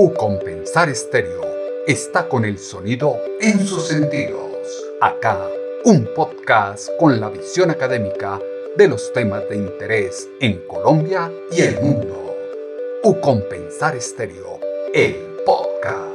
U Compensar Estéreo está con el sonido en sus sentidos. Acá, un podcast con la visión académica de los temas de interés en Colombia y el mundo. U Compensar Estéreo, el podcast.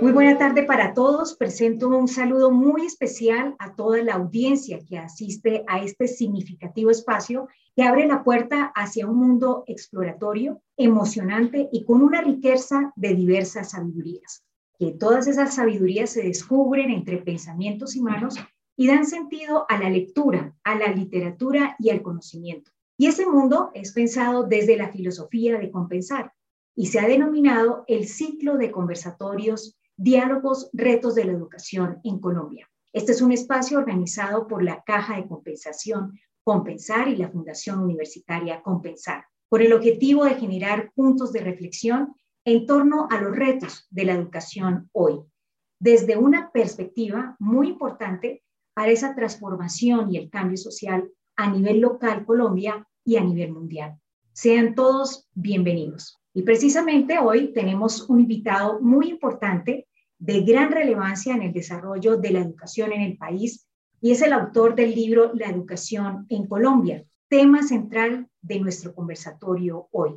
Muy buena tarde para todos. Presento un saludo muy especial a toda la audiencia que asiste a este significativo espacio que abre la puerta hacia un mundo exploratorio, emocionante y con una riqueza de diversas sabidurías. Que todas esas sabidurías se descubren entre pensamientos y manos y dan sentido a la lectura, a la literatura y al conocimiento. Y ese mundo es pensado desde la filosofía de compensar y se ha denominado el ciclo de conversatorios, diálogos, retos de la educación en Colombia. Este es un espacio organizado por la Caja de Compensación Compensar y la Fundación Universitaria Compensar, con el objetivo de generar puntos de reflexión en torno a los retos de la educación hoy, desde una perspectiva muy importante para esa transformación y el cambio social a nivel local Colombia y a nivel mundial. Sean todos bienvenidos. Y precisamente hoy tenemos un invitado muy importante de gran relevancia en el desarrollo de la educación en el país y es el autor del libro La educación en Colombia, tema central de nuestro conversatorio hoy.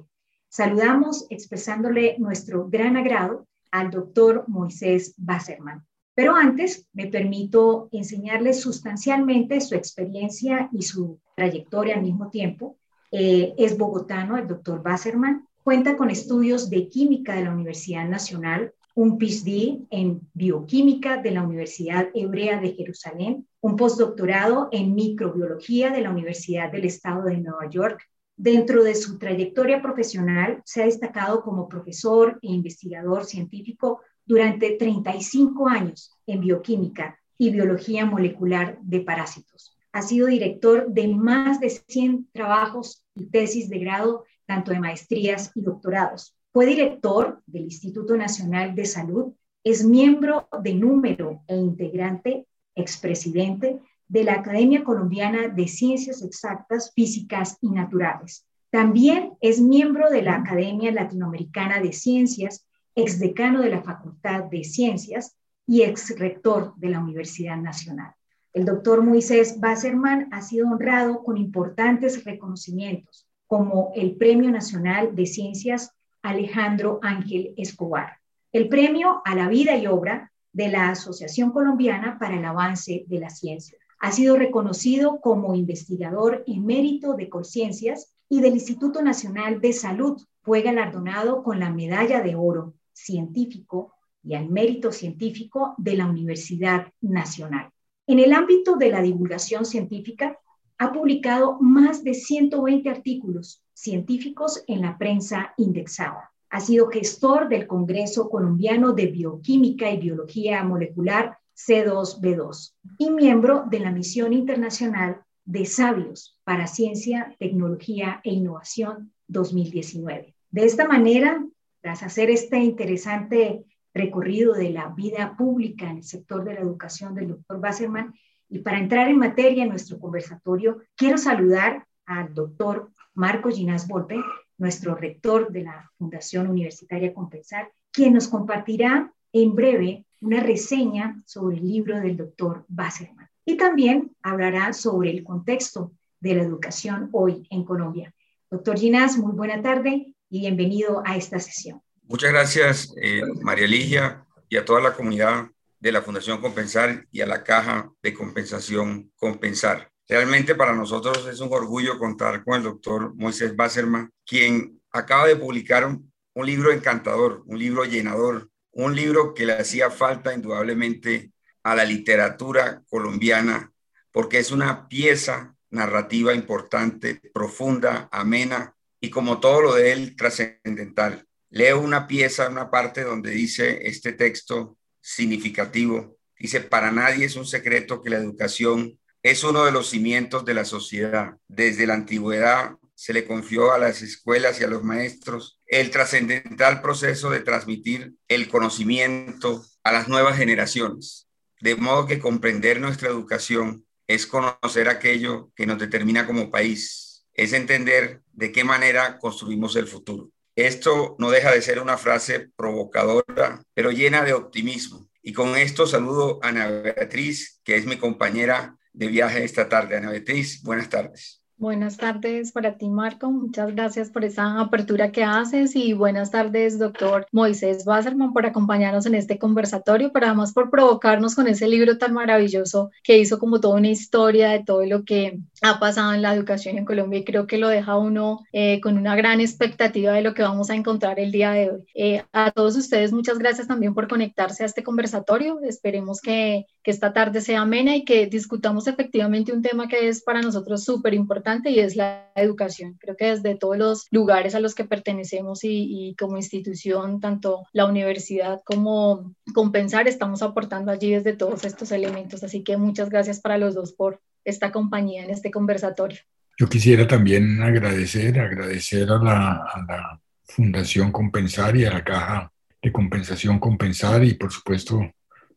Saludamos expresándole nuestro gran agrado al doctor Moisés Basserman. Pero antes me permito enseñarle sustancialmente su experiencia y su trayectoria al mismo tiempo. Eh, es bogotano, el doctor Basserman, cuenta con estudios de química de la Universidad Nacional, un PhD en bioquímica de la Universidad Hebrea de Jerusalén, un postdoctorado en microbiología de la Universidad del Estado de Nueva York. Dentro de su trayectoria profesional, se ha destacado como profesor e investigador científico durante 35 años en bioquímica y biología molecular de parásitos. Ha sido director de más de 100 trabajos y tesis de grado, tanto de maestrías y doctorados. Fue director del Instituto Nacional de Salud, es miembro de número e integrante expresidente de la Academia Colombiana de Ciencias Exactas, Físicas y Naturales. También es miembro de la Academia Latinoamericana de Ciencias, exdecano de la Facultad de Ciencias y exrector de la Universidad Nacional. El doctor Moisés Basserman ha sido honrado con importantes reconocimientos, como el Premio Nacional de Ciencias Alejandro Ángel Escobar, el Premio a la Vida y Obra de la Asociación Colombiana para el Avance de la Ciencia. Ha sido reconocido como investigador en mérito de conciencias y del Instituto Nacional de Salud. Fue galardonado con la Medalla de Oro Científico y al Mérito Científico de la Universidad Nacional. En el ámbito de la divulgación científica, ha publicado más de 120 artículos científicos en la prensa indexada. Ha sido gestor del Congreso Colombiano de Bioquímica y Biología Molecular C2B2 y miembro de la Misión Internacional de Sabios para Ciencia, Tecnología e Innovación 2019. De esta manera, tras hacer este interesante recorrido de la vida pública en el sector de la educación del doctor Basserman, y para entrar en materia en nuestro conversatorio, quiero saludar al doctor Marco Ginás Volpe, nuestro rector de la Fundación Universitaria Compensar, quien nos compartirá en breve una reseña sobre el libro del doctor Basserman. Y también hablará sobre el contexto de la educación hoy en Colombia. Doctor Ginás, muy buena tarde y bienvenido a esta sesión. Muchas gracias, eh, María Ligia, y a toda la comunidad de la Fundación Compensar y a la Caja de Compensación Compensar. Realmente para nosotros es un orgullo contar con el doctor Moisés Basserman, quien acaba de publicar un, libro encantador, un libro llenador, un libro que le hacía falta indudablemente a la literatura colombiana, porque es una pieza narrativa importante, profunda, amena y como todo lo de él, trascendental. Leo una pieza, una parte donde dice este texto significativo. Dice, para nadie es un secreto que la educación es uno de los cimientos de la sociedad. Desde la antigüedad se le confió a las escuelas y a los maestros el trascendental proceso de transmitir el conocimiento a las nuevas generaciones. De modo que comprender nuestra educación es conocer aquello que nos determina como país, es entender de qué manera construimos el futuro. Esto no deja de ser una frase provocadora, pero llena de optimismo. Y con esto saludo a Ana Beatriz, que es mi compañera de viaje esta tarde. Ana Beatriz, buenas tardes. Buenas tardes para ti, Marco. Muchas gracias por esa apertura que haces y buenas tardes, doctor Moisés Wasserman, por acompañarnos en este conversatorio, pero además por provocarnos con ese libro tan maravilloso que hizo como toda una historia de todo lo que ha pasado en la educación en Colombia y creo que lo deja uno eh, con una gran expectativa de lo que vamos a encontrar el día de hoy. Eh, a todos ustedes, muchas gracias también por conectarse a este conversatorio. Esperemos que, que esta tarde sea amena y que discutamos efectivamente un tema que es para nosotros súper importante y es la educación. Creo que desde todos los lugares a los que pertenecemos y, como institución, tanto la universidad como Compensar, estamos aportando allí desde todos estos elementos. Así que muchas gracias para los dos por esta compañía en este conversatorio. Yo quisiera también agradecer, agradecer a la, a la Fundación Compensar y a la Caja de Compensación Compensar y por supuesto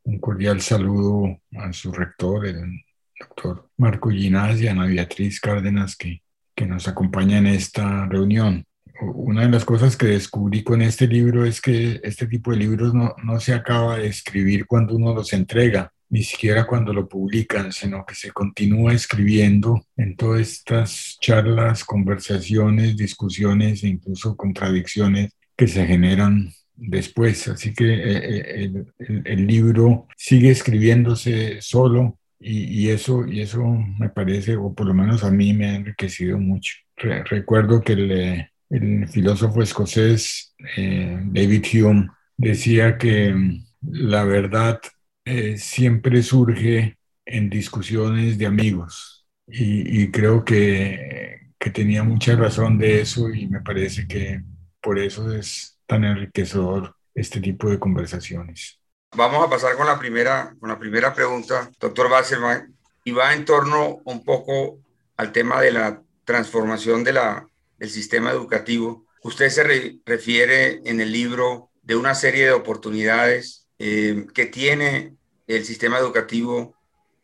un cordial saludo a su rector, el doctor Marco Ginás y Ana Beatriz Cárdenas que, que nos acompaña en esta reunión. Una de las cosas que descubrí con este libro es que este tipo de libros no, no se acaba de escribir cuando uno los entrega, ni siquiera cuando lo publican, sino que se continúa escribiendo en todas estas charlas, conversaciones, discusiones e incluso contradicciones que se generan después. Así que eh, eh, el, libro sigue escribiéndose solo y, eso, y eso me parece, o por lo menos a mí me ha enriquecido mucho. recuerdo que el, eh, filósofo escocés David Hume decía que mm, la verdad siempre surge en discusiones de amigos y, y creo que, que, tenía mucha razón de eso y me parece que por eso es tan enriquecedor este tipo de conversaciones. Vamos a pasar con la primera, con la primera pregunta, doctor Basserman, y va en torno un poco al tema de la transformación de la, del sistema educativo. Usted se refiere en el libro de una serie de oportunidades eh, que tiene el sistema educativo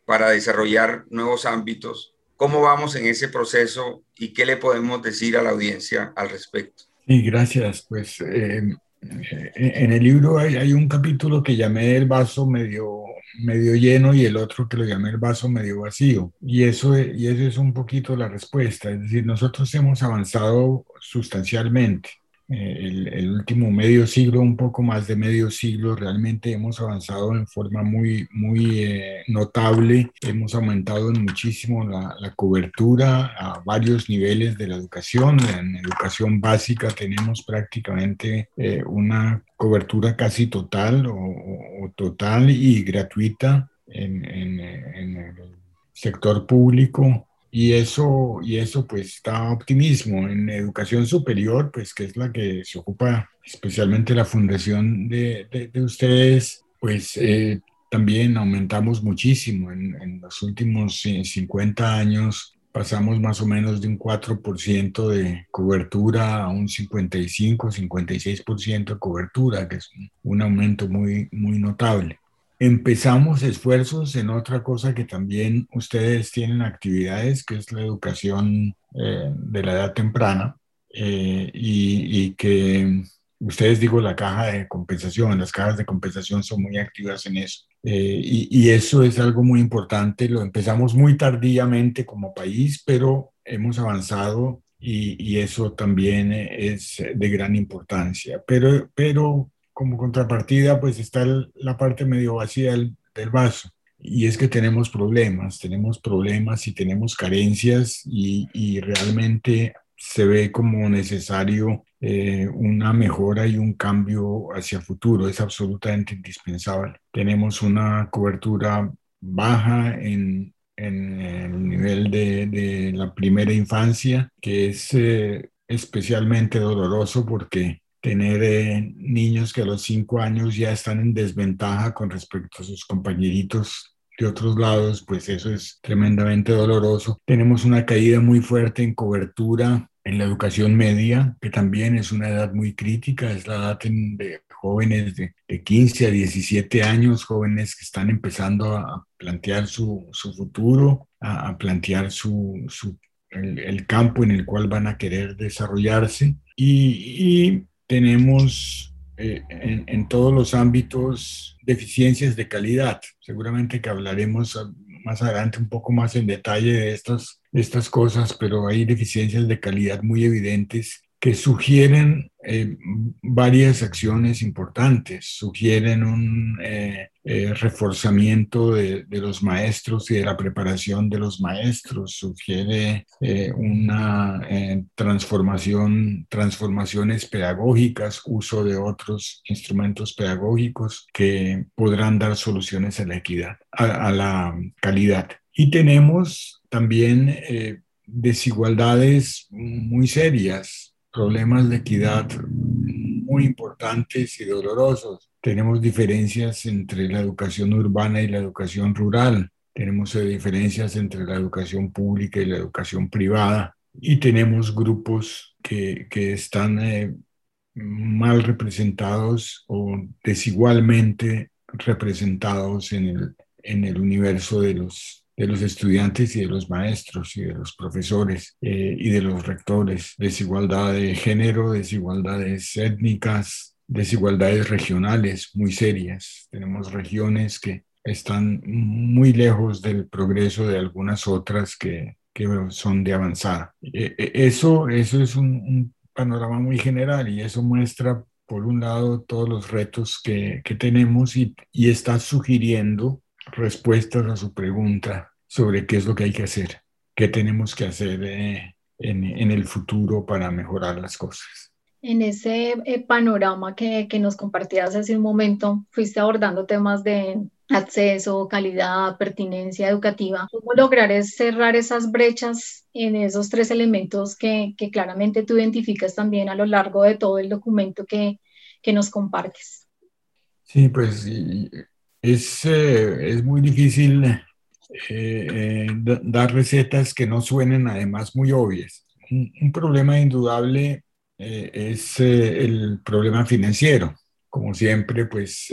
para desarrollar nuevos ámbitos. ¿Cómo vamos en ese proceso y qué le podemos decir a la audiencia al respecto? Sí, gracias. Pues eh, en el libro hay, un capítulo que llamé el vaso medio, medio lleno y el otro que lo llamé el vaso medio vacío. Y eso, y eso es un poquito la respuesta. Es decir, nosotros hemos avanzado sustancialmente. Eh, el, último medio siglo, un poco más de medio siglo, realmente hemos avanzado en forma muy, muy eh, notable. Hemos aumentado muchísimo la, la, cobertura a varios niveles de la educación. En educación básica tenemos prácticamente eh, una cobertura casi total o, o, total y gratuita en, en, en el sector público y eso, y eso pues da optimismo. En educación superior, pues que es la que se ocupa especialmente la fundación de, de, ustedes, pues eh, también aumentamos muchísimo. En, en, los últimos 50 años pasamos más o menos de un 4% de cobertura a un 55, 56% de cobertura, que es un aumento muy, muy notable empezamos esfuerzos en otra cosa que también ustedes tienen actividades, que es la educación eh, de la edad temprana, eh, y, que ustedes digo la caja de compensación, las cajas de compensación son muy activas en eso. Eh, y, y, eso es algo muy importante, lo empezamos muy tardíamente como país, pero hemos avanzado y, y eso también es de gran importancia. Pero, pero como contrapartida, pues está la parte medio vacía del, vaso. Y es que tenemos problemas, tenemos problemas y tenemos carencias y, realmente se ve como necesario eh, una mejora y un cambio hacia futuro. Es absolutamente indispensable. Tenemos una cobertura baja en, en el nivel de, de, la primera infancia, que es eh, especialmente doloroso porque tener eh, niños que a los cinco años ya están en desventaja con respecto a sus compañeritos de otros lados, pues eso es tremendamente doloroso. Tenemos una caída muy fuerte en cobertura en la educación media, que también es una edad muy crítica, es la edad de jóvenes de, de 15 a 17 años, jóvenes que están empezando a plantear su, su futuro, a, a plantear su, su el, campo en el cual van a querer desarrollarse y, tenemos eh, en, en, todos los ámbitos deficiencias de calidad. Seguramente que hablaremos más adelante un poco más en detalle de estas, de estas cosas, pero hay deficiencias de calidad muy evidentes que sugieren eh, varias acciones importantes, sugieren un eh, eh, reforzamiento de, los maestros y de la preparación de los maestros, sugiere una transformación, transformaciones pedagógicas, uso de otros instrumentos pedagógicos que podrán dar soluciones a la equidad, a, a la calidad. Y tenemos también desigualdades muy serias problemas de equidad muy importantes y dolorosos. Tenemos diferencias entre la educación urbana y la educación rural. Tenemos diferencias entre la educación pública y la educación privada. Y tenemos grupos que, que están eh, mal representados o desigualmente representados en el, en el universo de los de los estudiantes y de los maestros y de los profesores eh, y de los rectores, desigualdad de género, desigualdades étnicas, desigualdades regionales muy serias. Tenemos regiones que están muy lejos del progreso de algunas otras que, que son de avanzada. E, e, eso, eso es un, un, panorama muy general y eso muestra, por un lado, todos los retos que, que tenemos y, y está sugiriendo respuestas a su pregunta sobre qué es lo que hay que hacer, qué tenemos que hacer eh, en, en, el futuro para mejorar las cosas. En ese eh, panorama que, que nos compartías hace un momento, fuiste abordando temas de acceso, calidad, pertinencia educativa. ¿Cómo lograr cerrar esas brechas en esos tres elementos que, que, claramente tú identificas también a lo largo de todo el documento que, que nos compartes? Sí, pues es, eh, es muy difícil eh, eh dar recetas que no suenen además muy obvias. Un, problema indudable eh, es eh, el problema financiero. Como siempre, pues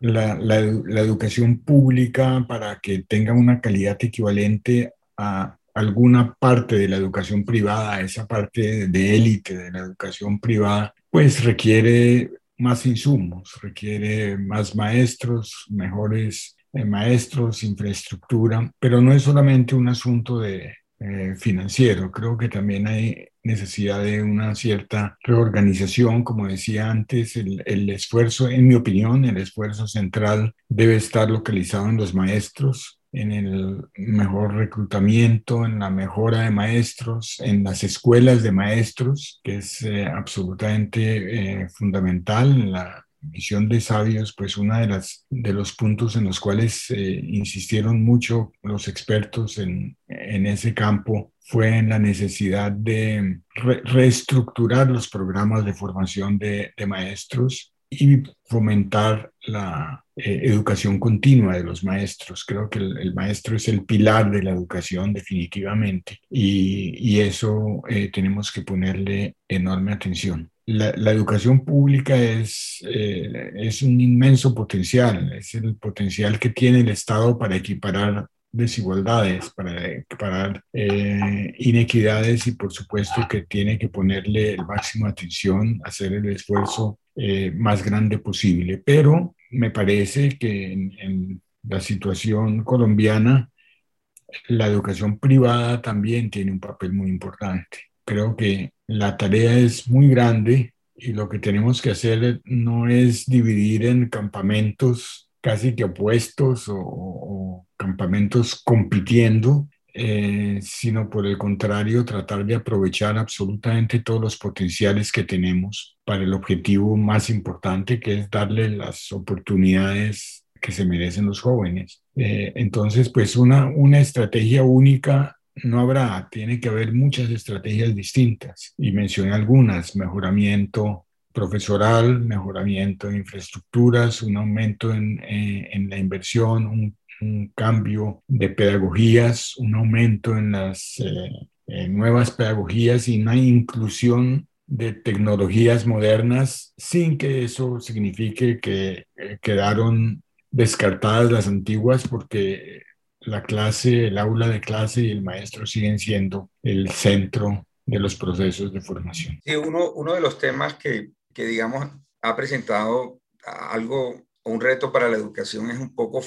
la, la, la, educación pública para que tenga una calidad equivalente a alguna parte de la educación privada, esa parte de élite de la educación privada, pues requiere más insumos, requiere más maestros, mejores maestros, infraestructura, pero no es solamente un asunto de, eh, financiero. Creo que también hay necesidad de una cierta reorganización. Como decía antes, el, el, esfuerzo, en mi opinión, el esfuerzo central debe estar localizado en los maestros, en el mejor reclutamiento, en la mejora de maestros, en las escuelas de maestros, que es eh, absolutamente eh, fundamental. En la misión de sabios, pues una de las de los puntos en los cuales eh, insistieron mucho los expertos en, en, ese campo fue en la necesidad de reestructurar los programas de formación de, de maestros y fomentar la eh, educación continua de los maestros. Creo que el, maestro es el pilar de la educación definitivamente y, y eso eh, tenemos que ponerle enorme atención la, educación pública es, eh, es un inmenso potencial, es el potencial que tiene el Estado para equiparar desigualdades, para equiparar eh, inequidades y por supuesto que tiene que ponerle el máximo atención, hacer el esfuerzo eh, más grande posible. Pero me parece que en la situación colombiana, la educación privada también tiene un papel muy importante. Creo que la tarea es muy grande y lo que tenemos que hacer no es dividir en campamentos casi que opuestos o, campamentos compitiendo, eh, sino por el contrario, tratar de aprovechar absolutamente todos los potenciales que tenemos para el objetivo más importante, que es darle las oportunidades que se merecen los jóvenes. Eh, entonces, pues una, una estrategia única no habrá, tiene que haber muchas estrategias distintas y mencioné algunas, mejoramiento profesoral, mejoramiento de infraestructuras, un aumento en, eh, en la inversión, un, cambio de pedagogías, un aumento en las eh, nuevas pedagogías y una inclusión de tecnologías modernas sin que eso signifique que eh, quedaron descartadas las antiguas porque la clase, el aula de clase y el maestro siguen siendo el centro de los procesos de formación. Sí, uno, uno de los temas que, que, digamos, ha presentado algo, un reto para la educación es un poco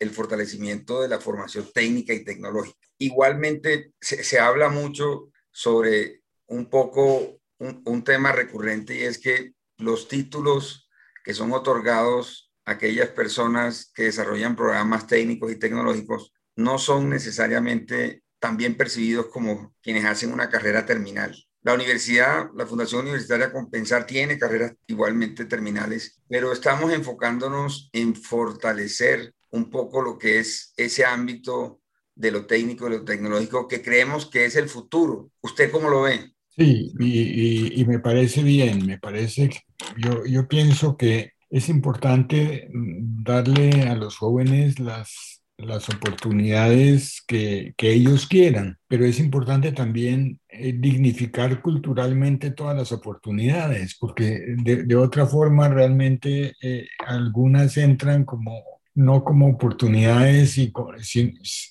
el fortalecimiento de la formación técnica y tecnológica. Igualmente, se, se habla mucho sobre un poco un, un tema recurrente y es que los títulos que son otorgados a aquellas personas que desarrollan programas técnicos y tecnológicos no son necesariamente también percibidos como quienes hacen una carrera terminal. La universidad, la Fundación Universitaria Compensar tiene carreras igualmente terminales, pero estamos enfocándonos en fortalecer un poco lo que es ese ámbito de lo técnico y lo tecnológico que creemos que es el futuro. ¿Usted cómo lo ve? Sí, y, y, me parece bien, me parece, yo, yo pienso que es importante darle a los jóvenes las, las oportunidades que, que ellos quieran, pero es importante también eh, dignificar culturalmente todas las oportunidades, porque de, de otra forma realmente eh, algunas entran como no como oportunidades,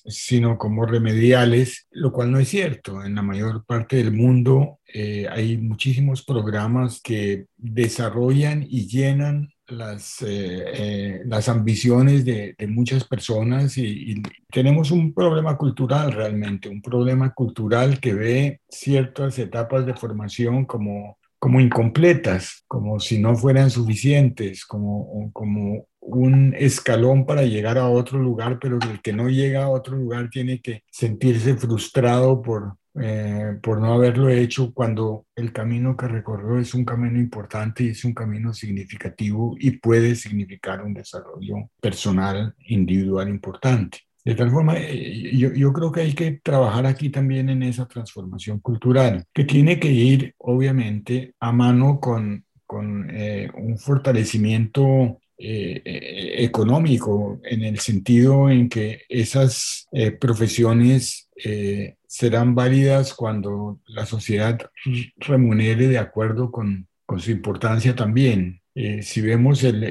sino como remediales, lo cual no es cierto. En la mayor parte del mundo eh, hay muchísimos programas que desarrollan y llenan las, eh, eh, las ambiciones de, muchas personas y, y, tenemos un problema cultural realmente, un problema cultural que ve ciertas etapas de formación como como incompletas, como si no fueran suficientes, como, como un escalón para llegar a otro lugar, pero el que no llega a otro lugar tiene que sentirse frustrado por, eh, por no haberlo hecho cuando el camino que recorrió es un camino importante y es un camino significativo y puede significar un desarrollo personal, individual importante. De tal forma, eh, yo, yo, creo que hay que trabajar aquí también en esa transformación cultural, que tiene que ir, obviamente, a mano con, con eh, un fortalecimiento eh, económico, en el sentido en que esas profesiones serán válidas cuando la sociedad remunere de acuerdo con, con su importancia también. Eh, si vemos el,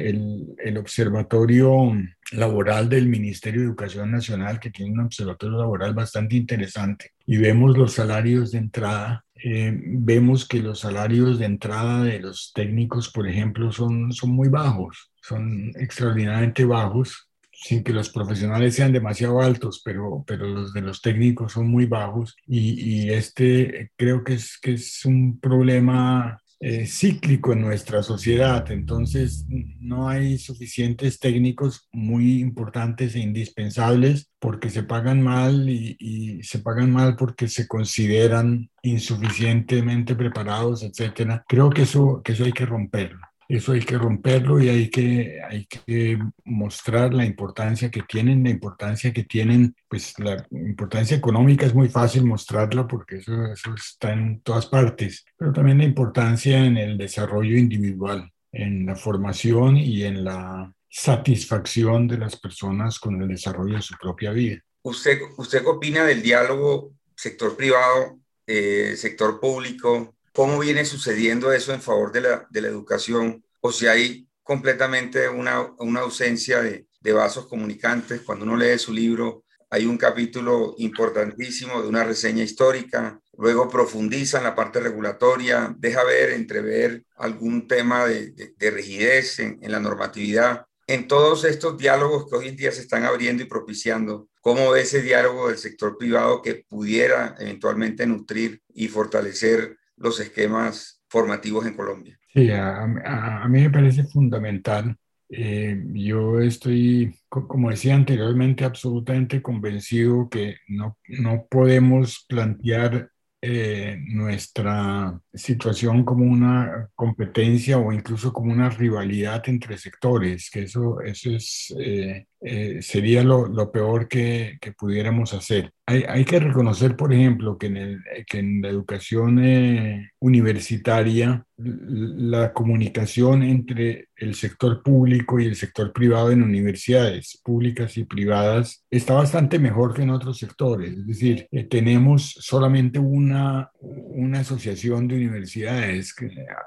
el, observatorio laboral del Ministerio de Educación Nacional, que tiene un observatorio laboral bastante interesante, y vemos los salarios de entrada, eh, vemos que los salarios de entrada de los técnicos, por ejemplo, son, son muy bajos, son extraordinariamente bajos, sin que los profesionales sean demasiado altos, pero, pero los de los técnicos son muy bajos, y, y este creo que es, que es un problema eh, cíclico en nuestra sociedad, entonces no hay suficientes técnicos muy importantes e indispensables porque se pagan mal y, y se pagan mal porque se consideran insuficientemente preparados, etcétera. Creo que eso, que eso hay que romperlo. Eso hay que romperlo y hay que, hay que mostrar la importancia que tienen, la importancia que tienen, pues la importancia económica es muy fácil mostrarla porque eso, eso está en todas partes, pero también la importancia en el desarrollo individual, en la formación y en la satisfacción de las personas con el desarrollo de su propia vida. ¿Usted, usted qué opina del diálogo sector privado, eh, sector público, cómo viene sucediendo eso en favor de la, de la educación o si hay completamente una, una ausencia de, de, vasos comunicantes. Cuando uno lee su libro, hay un capítulo importantísimo de una reseña histórica, luego profundiza en la parte regulatoria, deja ver, entrever algún tema de, de, de rigidez en, en la normatividad. En todos estos diálogos que hoy en día se están abriendo y propiciando, ¿cómo ve ese diálogo del sector privado que pudiera eventualmente nutrir y fortalecer los esquemas formativos en Colombia. Sí, a, a, a mí me parece fundamental. Eh, yo estoy, como decía anteriormente, absolutamente convencido que no, no podemos plantear eh, nuestra situación como una competencia o incluso como una rivalidad entre sectores, que eso, eso es, eh, eh, sería lo, lo peor que, que, pudiéramos hacer. Hay, hay, que reconocer, por ejemplo, que en, el, que en la educación eh, universitaria la comunicación entre el sector público y el sector privado en universidades públicas y privadas está bastante mejor que en otros sectores. Es decir, eh, tenemos solamente una, una asociación de universidades,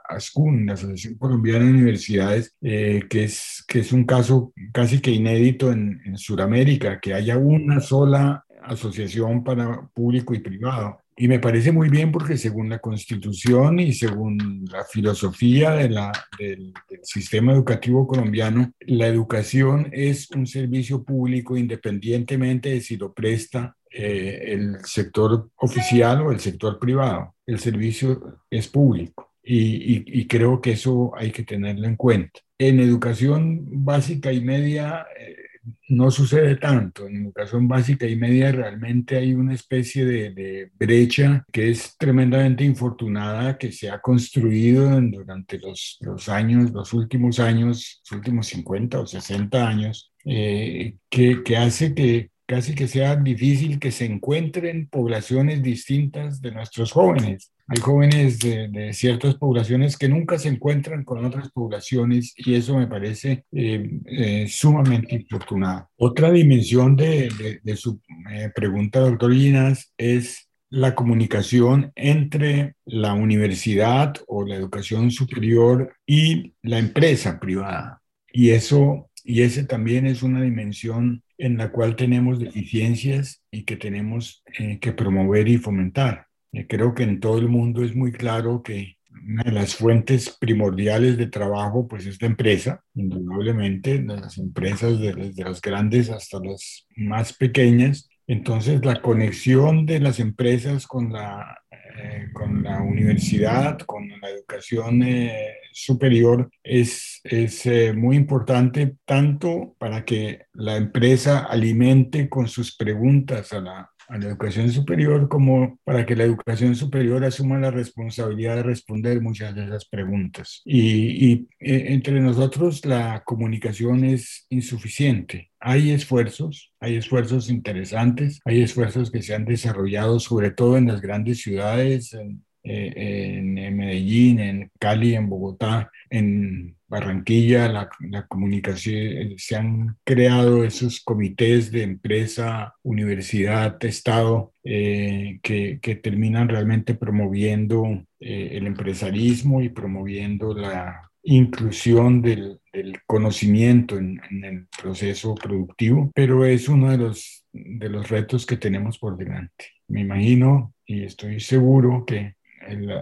ASCUN, la Asociación Colombiana de Universidades, eh, que, es, que es un caso casi que inédito en, en Sudamérica, que haya una sola asociación para público y privado. Y me parece muy bien porque según la constitución y según la filosofía de la, del, sistema educativo colombiano, la educación es un servicio público independientemente de si lo presta eh, el sector oficial o el sector privado. El servicio es público y, y, creo que eso hay que tenerlo en cuenta. En educación básica y media... Eh, no sucede tanto. En educación básica y media realmente hay una especie de, brecha que es tremendamente infortunada, que se ha construido durante los, años, los últimos años, los últimos 50 o 60 años, eh, que, que hace que casi que sea difícil que se encuentren poblaciones distintas de nuestros jóvenes. Hay jóvenes de, ciertas poblaciones que nunca se encuentran con otras poblaciones y eso me parece eh, eh, sumamente infortunado. Otra dimensión de, su eh, pregunta, doctor Linas, es la comunicación entre la universidad o la educación superior y la empresa privada. Y eso, y ese también es una dimensión en la cual tenemos deficiencias y que tenemos que promover y fomentar. Eh, creo que en todo el mundo es muy claro que una de las fuentes primordiales de trabajo pues es la empresa, indudablemente, las empresas desde las grandes hasta las más pequeñas. Entonces la conexión de las empresas con la, eh, con la universidad, con la educación eh, superior es, es muy importante tanto para que la empresa alimente con sus preguntas a la, a la educación superior como para que la educación superior asuma la responsabilidad de responder muchas de esas preguntas. Y, e, entre nosotros la comunicación es insuficiente. Hay esfuerzos, hay esfuerzos interesantes, hay esfuerzos que se han desarrollado sobre todo en las grandes ciudades, en, eh, en Medellín, en Cali, en Bogotá, en Barranquilla, la, la, comunicación, eh, se han creado esos comités de empresa, universidad, Estado, eh, que, que, terminan realmente promoviendo eh, el empresarismo y promoviendo la inclusión del, del conocimiento en, en, el proceso productivo, pero es uno de los, de los retos que tenemos por delante. Me imagino y estoy seguro que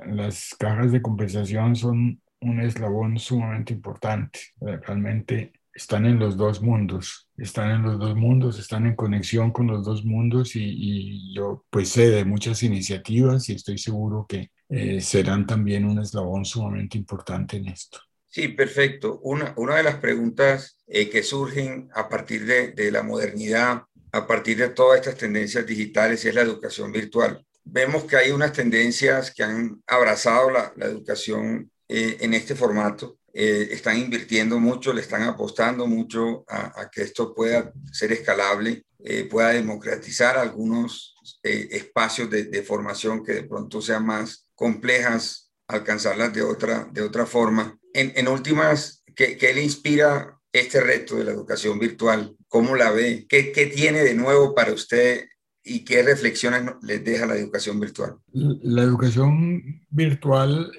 las cajas de compensación son un eslabón sumamente importante. Realmente están en los dos mundos, están en los dos mundos, están en conexión con los dos mundos y, yo pues sé de muchas iniciativas y estoy seguro que eh, serán también un eslabón sumamente importante en esto. Sí, perfecto. Una, una de las preguntas eh, que surgen a partir de, de la modernidad, a partir de todas estas tendencias digitales, es la educación virtual. Vemos que hay unas tendencias que han abrazado la, la educación eh, en este formato. Eh, están invirtiendo mucho, le están apostando mucho a, que esto pueda ser escalable, eh, pueda democratizar algunos espacios de, de, formación que de pronto sean más complejas, alcanzarlas de otra, de otra forma. En, en últimas, ¿qué, ¿qué, le inspira este reto de la educación virtual? ¿Cómo la ve? ¿Qué, qué tiene de nuevo para usted y qué reflexiones les deja la educación virtual? La educación virtual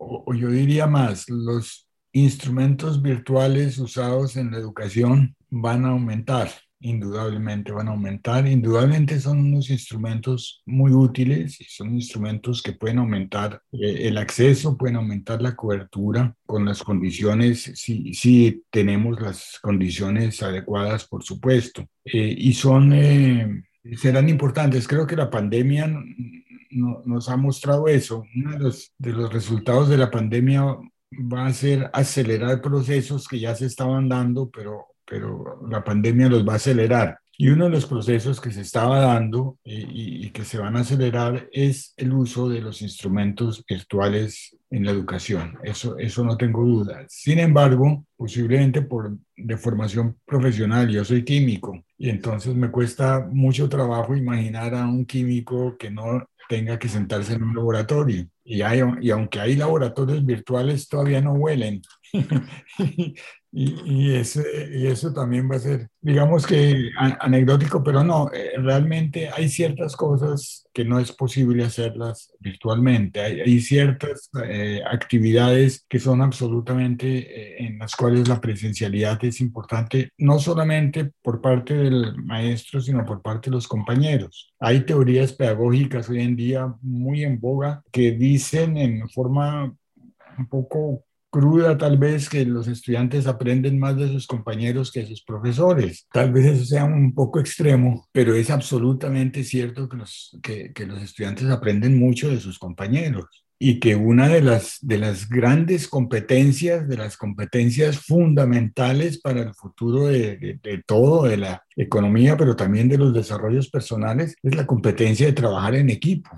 o, yo diría más, los instrumentos virtuales usados en la educación van a aumentar, indudablemente van a aumentar. Indudablemente son unos instrumentos muy útiles son instrumentos que pueden aumentar eh, el acceso, pueden aumentar la cobertura con las condiciones, si, si tenemos las condiciones adecuadas, por supuesto. Eh, y son, eh, serán importantes. Creo que la pandemia nos ha mostrado eso. Uno de los, de los resultados de la pandemia va a ser acelerar procesos que ya se estaban dando, pero, pero la pandemia los va a acelerar. Y uno de los procesos que se estaba dando eh, y, que se van a acelerar es el uso de los instrumentos virtuales en la educación. Eso, eso no tengo duda. Sin embargo, posiblemente por de formación profesional, yo soy químico y entonces me cuesta mucho trabajo imaginar a un químico que no tenga que sentarse en un laboratorio. Y, hay, y aunque hay laboratorios virtuales, todavía no huelen. y, ese, y, eso también va a ser, digamos que anecdótico, pero no, eh, realmente hay ciertas cosas que no es posible hacerlas virtualmente. Hay, hay ciertas eh, actividades que son absolutamente eh, en las cuales la presencialidad es importante, no solamente por parte del maestro, sino por parte de los compañeros. Hay teorías pedagógicas hoy en día muy en boga que dicen en forma un poco cruda tal vez que los estudiantes aprenden más de sus compañeros que de sus profesores. Tal vez eso sea un poco extremo, pero es absolutamente cierto que los, que, que los estudiantes aprenden mucho de sus compañeros y que una de las, de las grandes competencias, de las competencias fundamentales para el futuro de, de, todo, de la economía, pero también de los desarrollos personales, es la competencia de trabajar en equipo.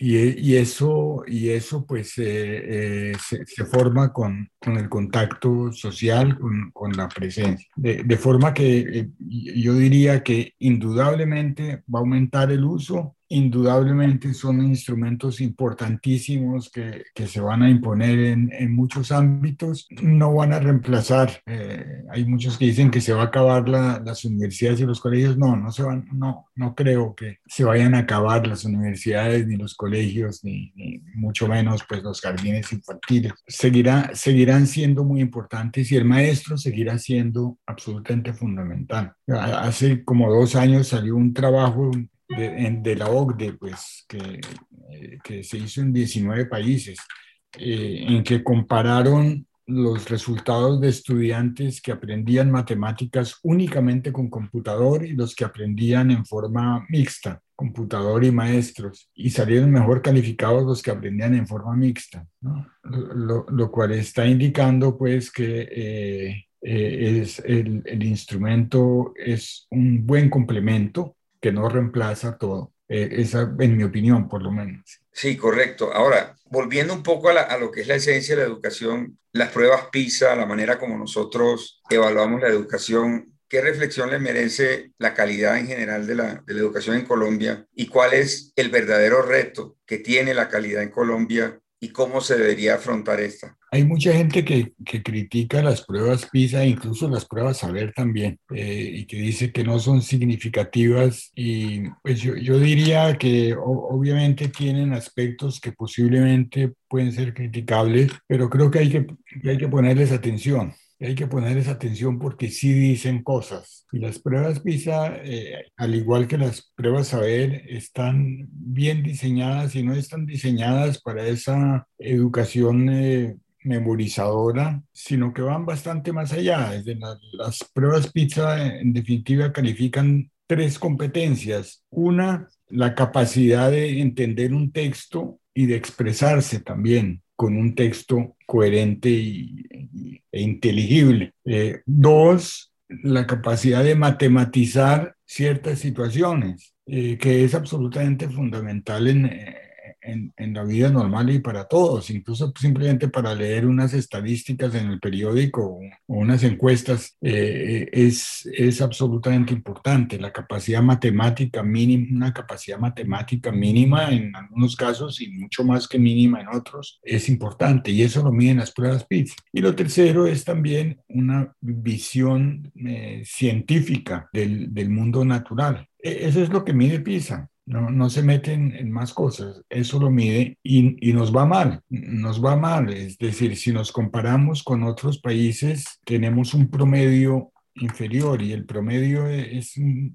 Y, eso, y eso pues eh, eh, se, forma con, con, el contacto social, con, con la presencia. De, de forma que eh, yo diría que indudablemente va a aumentar el uso indudablemente son instrumentos importantísimos que, que se van a imponer en, en, muchos ámbitos. No van a reemplazar, eh, hay muchos que dicen que se va a acabar la, las universidades y los colegios. No, no se van, no, no creo que se vayan a acabar las universidades ni los colegios, ni, ni mucho menos pues los jardines infantiles. Seguirá, seguirán siendo muy importantes y el maestro seguirá siendo absolutamente fundamental. Hace como dos años salió un trabajo de, de, la OCDE, pues, que, eh, que, se hizo en 19 países, eh, en que compararon los resultados de estudiantes que aprendían matemáticas únicamente con computador y los que aprendían en forma mixta, computador y maestros, y salieron mejor calificados los que aprendían en forma mixta, ¿no? lo, lo, cual está indicando pues que eh, eh, es el, el, instrumento es un buen complemento que no reemplaza todo. Eh, esa, en mi opinión, por lo menos. Sí, correcto. Ahora, volviendo un poco a, lo que es la esencia de la educación, las pruebas PISA, la manera como nosotros evaluamos la educación, ¿qué reflexión le merece la calidad en general de la educación en Colombia y cuál es el verdadero reto que tiene la calidad en Colombia y cómo se debería afrontar esta? Hay mucha gente que, que critica las pruebas PISA, incluso las pruebas Saber también, eh, y que dice que no son significativas. Y pues yo, yo diría que o, obviamente tienen aspectos que posiblemente pueden ser criticables, pero creo que hay que, que hay que ponerles atención hay que ponerles atención porque sí dicen cosas. Y las pruebas PISA, eh, al igual que las pruebas saber, están bien diseñadas y no están diseñadas para esa educación eh, memorizadora, sino que van bastante más allá. Las, pruebas PISA, en definitiva, califican tres competencias. Una, la capacidad de entender un texto y de expresarse también con un texto coherente e inteligible. Eh, dos, la capacidad de matematizar ciertas situaciones, eh, que es absolutamente fundamental en, en, la vida normal y para todos, incluso simplemente para leer unas estadísticas en el periódico o, unas encuestas, eh, es, es absolutamente importante. La capacidad matemática mínima, una capacidad matemática mínima en algunos casos y mucho más que mínima en otros, es importante y eso lo miden las pruebas PITS. Y lo tercero es también una visión eh, científica del, del mundo natural. E, eso es lo que mide PISA no, no se meten en más cosas, eso lo mide y, y, nos va mal, nos va mal. Es decir, si nos comparamos con otros países, tenemos un promedio inferior y el promedio es,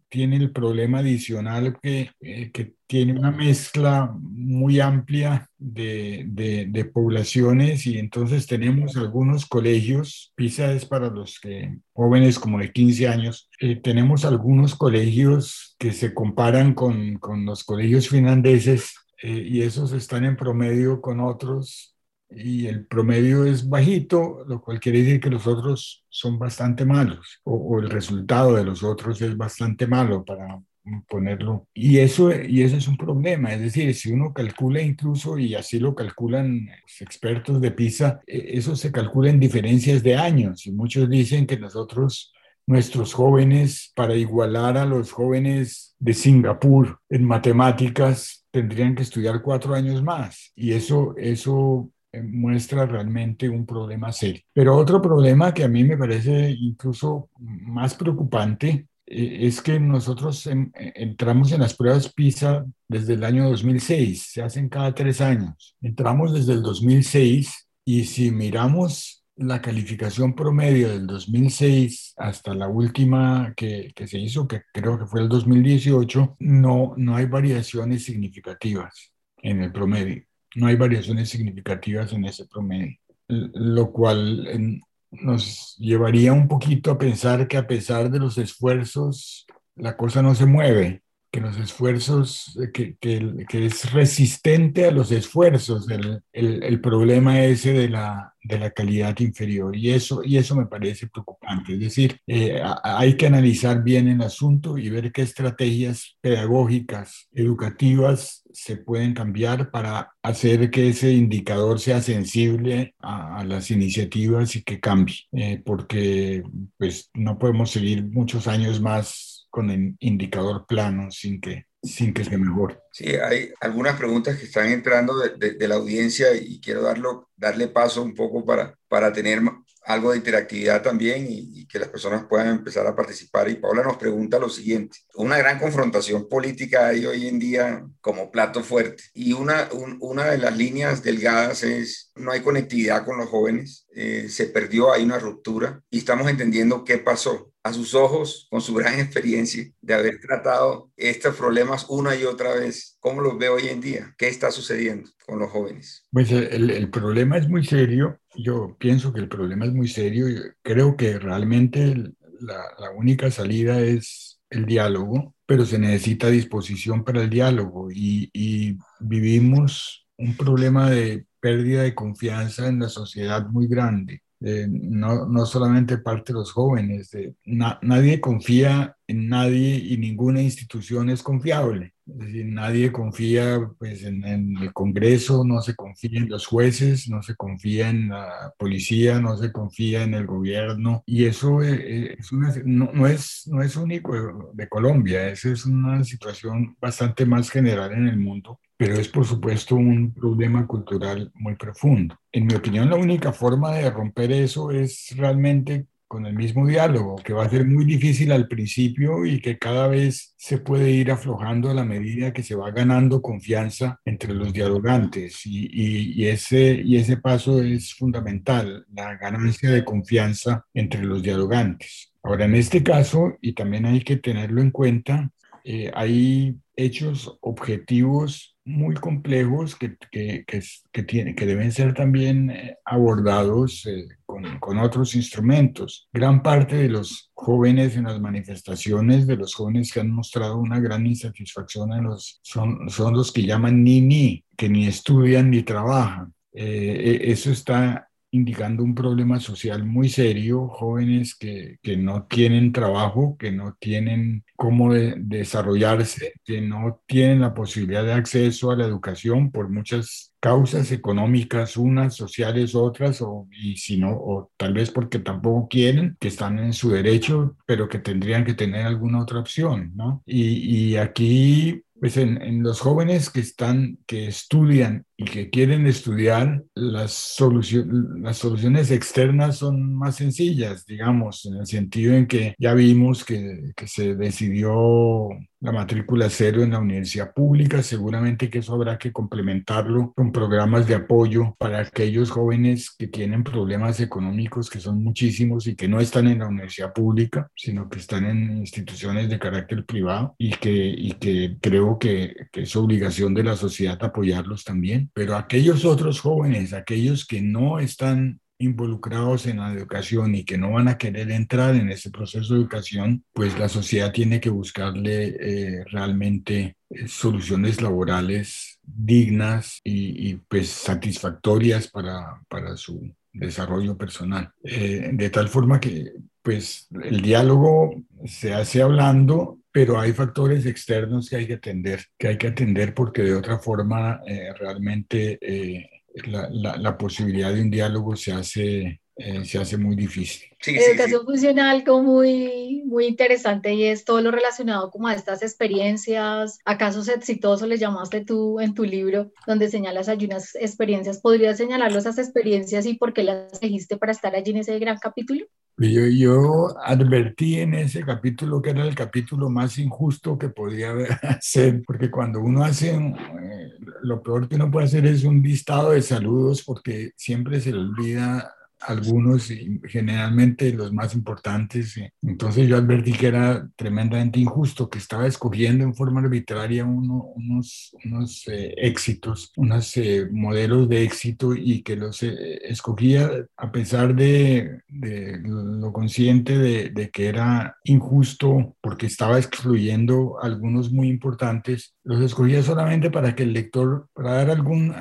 tiene el problema adicional que, eh, que tiene una mezcla muy amplia de, de, de, poblaciones y entonces tenemos algunos colegios, PISA es para los que, jóvenes como de 15 años, eh, tenemos algunos colegios que se comparan con, con los colegios finlandeses eh, y esos están en promedio con otros y el promedio es bajito, lo cual quiere decir que los otros son bastante malos o, o, el resultado de los otros es bastante malo para ponerlo. Y eso, y eso es un problema, es decir, si uno calcula incluso, y así lo calculan los expertos de PISA, e, eso se calcula en diferencias de años y muchos dicen que nosotros nuestros jóvenes, para igualar a los jóvenes de Singapur en matemáticas, tendrían que estudiar cuatro años más. Y eso, eso muestra realmente un problema serio. Pero otro problema que a mí me parece incluso más preocupante eh, es que nosotros entramos en las pruebas PISA desde el año 2006, se hacen cada tres años. Entramos desde el 2006 y si miramos la calificación promedio del 2006 hasta la última que, que, se hizo, que creo que fue el 2018, no, no hay variaciones significativas en el promedio. No hay variaciones significativas en ese promedio, lo cual nos llevaría un poquito a pensar que a pesar de los esfuerzos, la cosa no se mueve que los esfuerzos, que, que, que, es resistente a los esfuerzos, el, el, el, problema ese de la, de la calidad inferior. Y eso, y eso me parece preocupante. Es decir, eh, hay que analizar bien el asunto y ver qué estrategias pedagógicas, educativas se pueden cambiar para hacer que ese indicador sea sensible a, a las iniciativas y que cambie, eh, porque pues no podemos seguir muchos años más con el indicador plano sin que, sin que se mejore. Sí, hay algunas preguntas que están entrando de, de, la audiencia y quiero darlo, darle paso un poco para, para tener algo de interactividad también y, y, que las personas puedan empezar a participar. Y Paula nos pregunta lo siguiente, una gran confrontación política hay hoy en día como plato fuerte y una, un, una de las líneas delgadas es no hay conectividad con los jóvenes, eh, se perdió, hay una ruptura y estamos entendiendo qué pasó a sus ojos, con su gran experiencia de haber tratado estos problemas una y otra vez, ¿cómo los ve hoy en día? ¿Qué está sucediendo con los jóvenes? Pues el, el problema es muy serio. Yo pienso que el problema es muy serio. Creo que realmente la, única salida es el diálogo, pero se necesita disposición para el diálogo y vivimos un problema de pérdida de confianza en la sociedad muy grande no, no, solamente parte de los jóvenes, nadie confía en nadie y ninguna institución es confiable. Es nadie confía pues, en, el Congreso, no se confía en los jueces, no se confía en la policía, no se confía en el gobierno. Y eso es, es una, no, no, es, no es único de Colombia, esa es una situación bastante más general en el mundo pero es por supuesto un problema cultural muy profundo. En mi opinión, la única forma de romper eso es realmente con el mismo diálogo, que va a ser muy difícil al principio y que cada vez se puede ir aflojando a la medida que se va ganando confianza entre los dialogantes. Y, ese, y ese paso es fundamental, la ganancia de confianza entre los dialogantes. Ahora, en este caso, y también hay que tenerlo en cuenta, eh, hay hechos objetivos muy complejos que, que, que, que, tiene, que deben ser también eh, abordados eh, con, con, otros instrumentos. Gran parte de los jóvenes en las manifestaciones, de los jóvenes que han mostrado una gran insatisfacción en los, son, son los que llaman ni ni, que ni estudian ni trabajan. Eh, e, eso está indicando un problema social muy serio, jóvenes que, que no tienen trabajo, que no tienen cómo de, desarrollarse, que no tienen la posibilidad de acceso a la educación por muchas causas económicas, unas, sociales, otras, o, y si no, o tal vez porque tampoco quieren, que están en su derecho, pero que tendrían que tener alguna otra opción, ¿no? Y, y aquí pues en, en, los jóvenes que están, que estudian y que quieren estudiar, las, solución, las soluciones externas son más sencillas, digamos, en el sentido en que ya vimos que, que se decidió la matrícula cero en la universidad pública, seguramente que eso habrá que complementarlo con programas de apoyo para aquellos jóvenes que tienen problemas económicos, que son muchísimos y que no están en la universidad pública, sino que están en instituciones de carácter privado y que, y que creo que, que es obligación de la sociedad apoyarlos también. Pero aquellos otros jóvenes, aquellos que no están involucrados en la educación y que no van a querer entrar en ese proceso de educación, pues la sociedad tiene que buscarle eh, realmente eh, soluciones laborales dignas y, pues satisfactorias para, para su desarrollo personal. Eh, de tal forma que pues el diálogo se hace hablando, pero hay factores externos que hay que atender, que hay que atender porque de otra forma eh, realmente eh, la, la, la, posibilidad de un diálogo se hace eh, se hace muy difícil. Educación funcional como muy, muy interesante y es todo lo relacionado como a estas experiencias, a casos exitosos, le llamaste tú en tu libro, donde señalas allí unas experiencias. ¿Podrías señalar esas experiencias y por qué las elegiste para estar allí en ese gran capítulo? Yo, yo advertí en ese capítulo que era el capítulo más injusto que podía hacer, porque cuando uno hace, eh, lo peor que uno puede hacer es un listado de saludos, porque siempre se le olvida algunos generalmente los más importantes. Entonces yo advertí que era tremendamente injusto, que estaba escogiendo en forma arbitraria unos, unos eh, éxitos, unos eh, modelos de éxito y que los eh, escogía a pesar de, de lo consciente de, de, que era injusto porque estaba excluyendo algunos muy importantes. Los escogía solamente para que el lector, para dar algún,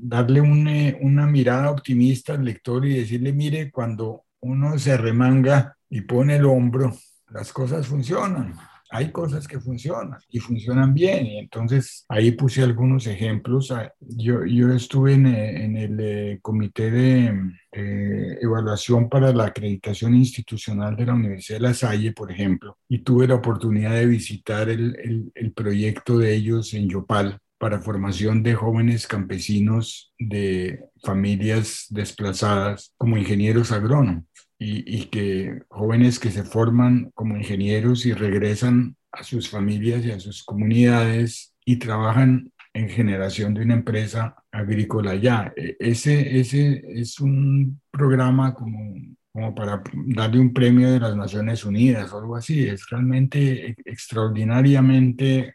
darle una mirada optimista al lector y decirle, mire, cuando uno se remanga y pone el hombro, las cosas funcionan. Hay cosas que funcionan y funcionan bien. Y entonces ahí puse algunos ejemplos. Ah, yo, yo estuve en, en el eh, comité de evaluación para la acreditación institucional de la Universidad de La Salle, por ejemplo, y tuve la oportunidad de visitar el, el proyecto de ellos en Yopal para formación de jóvenes campesinos de familias desplazadas como ingenieros agrónomos y, que jóvenes que se forman como ingenieros y regresan a sus familias y a sus comunidades y trabajan en generación de una empresa agrícola ya. E, ese, ese es un programa como como para darle un premio de las Naciones Unidas o algo así. Es realmente extraordinariamente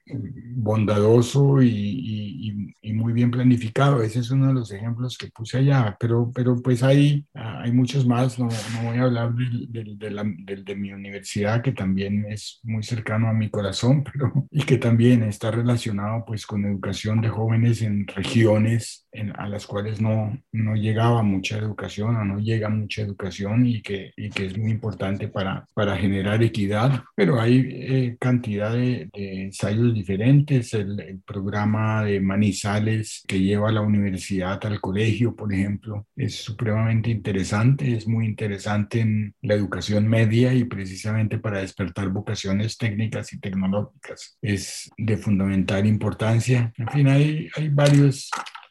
bondadoso y, muy bien planificado. Ese es uno de los ejemplos que puse allá, pero, pero pues hay, hay muchos más. No, no voy a hablar del, del, de mi universidad, que también es muy cercano a mi corazón, pero y que también está relacionado pues con educación de jóvenes en regiones en, a las cuales no, no llegaba mucha educación o no llega mucha educación y que, y que es muy importante para, para generar equidad, pero hay eh, cantidad de, ensayos diferentes, el, el, programa de Manizales que lleva la universidad al colegio, por ejemplo, es supremamente interesante, es muy interesante en la educación media y precisamente para despertar vocaciones técnicas y tecnológicas es de fundamental importancia. En fin, hay, hay varios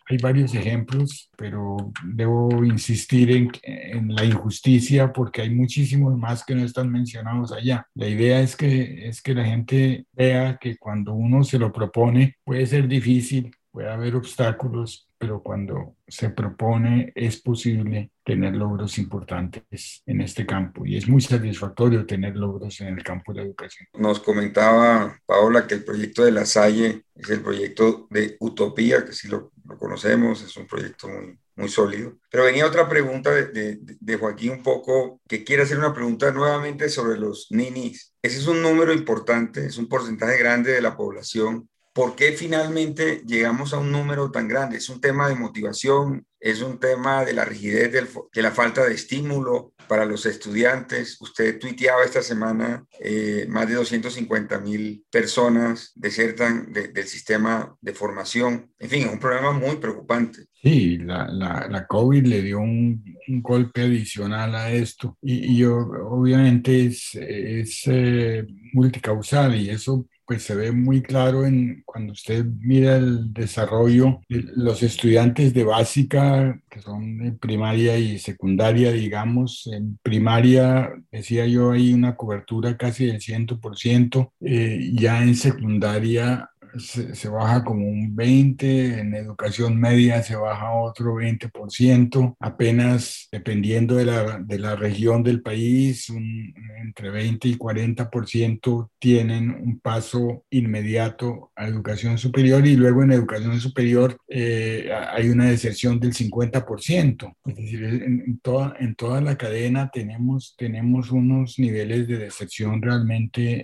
hay varios ejemplos, pero debo insistir en, en, la injusticia porque hay muchísimos más que no están mencionados allá. La idea es que, es que la gente vea que cuando uno se lo propone puede ser difícil, puede haber obstáculos, pero cuando se propone es posible tener logros importantes en este campo y es muy satisfactorio tener logros en el campo de la educación. Nos comentaba Paola que el proyecto de la Salle es el proyecto de Utopía, que sí lo, lo conocemos, es un proyecto muy, muy sólido. Pero venía otra pregunta de, de, de, Joaquín un poco, que quiere hacer una pregunta nuevamente sobre los ninis. Ese es un número importante, es un porcentaje grande de la población ¿Por qué finalmente llegamos a un número tan grande? Es un tema de motivación, es un tema de la rigidez, de la falta de estímulo para los estudiantes. Usted tuiteaba esta semana, eh, más de 250 mil personas desertan del sistema de formación. En fin, es un problema muy preocupante. Sí, la, la, la COVID le dio un, un, golpe adicional a esto y, y obviamente es, es eh, multicausal y eso pues se ve muy claro en cuando usted mira el desarrollo de los estudiantes de básica, que son de primaria y secundaria, digamos. En primaria, decía yo, hay una cobertura casi del 100%. Eh, ya en secundaria se, baja como un 20, en educación media se baja otro 20%, apenas dependiendo de la, de la región del país, entre 20 y 40% tienen un paso inmediato a educación superior y luego en educación superior eh, hay una deserción del 50%. Es decir, en, toda, en toda la cadena tenemos, tenemos unos niveles de deserción realmente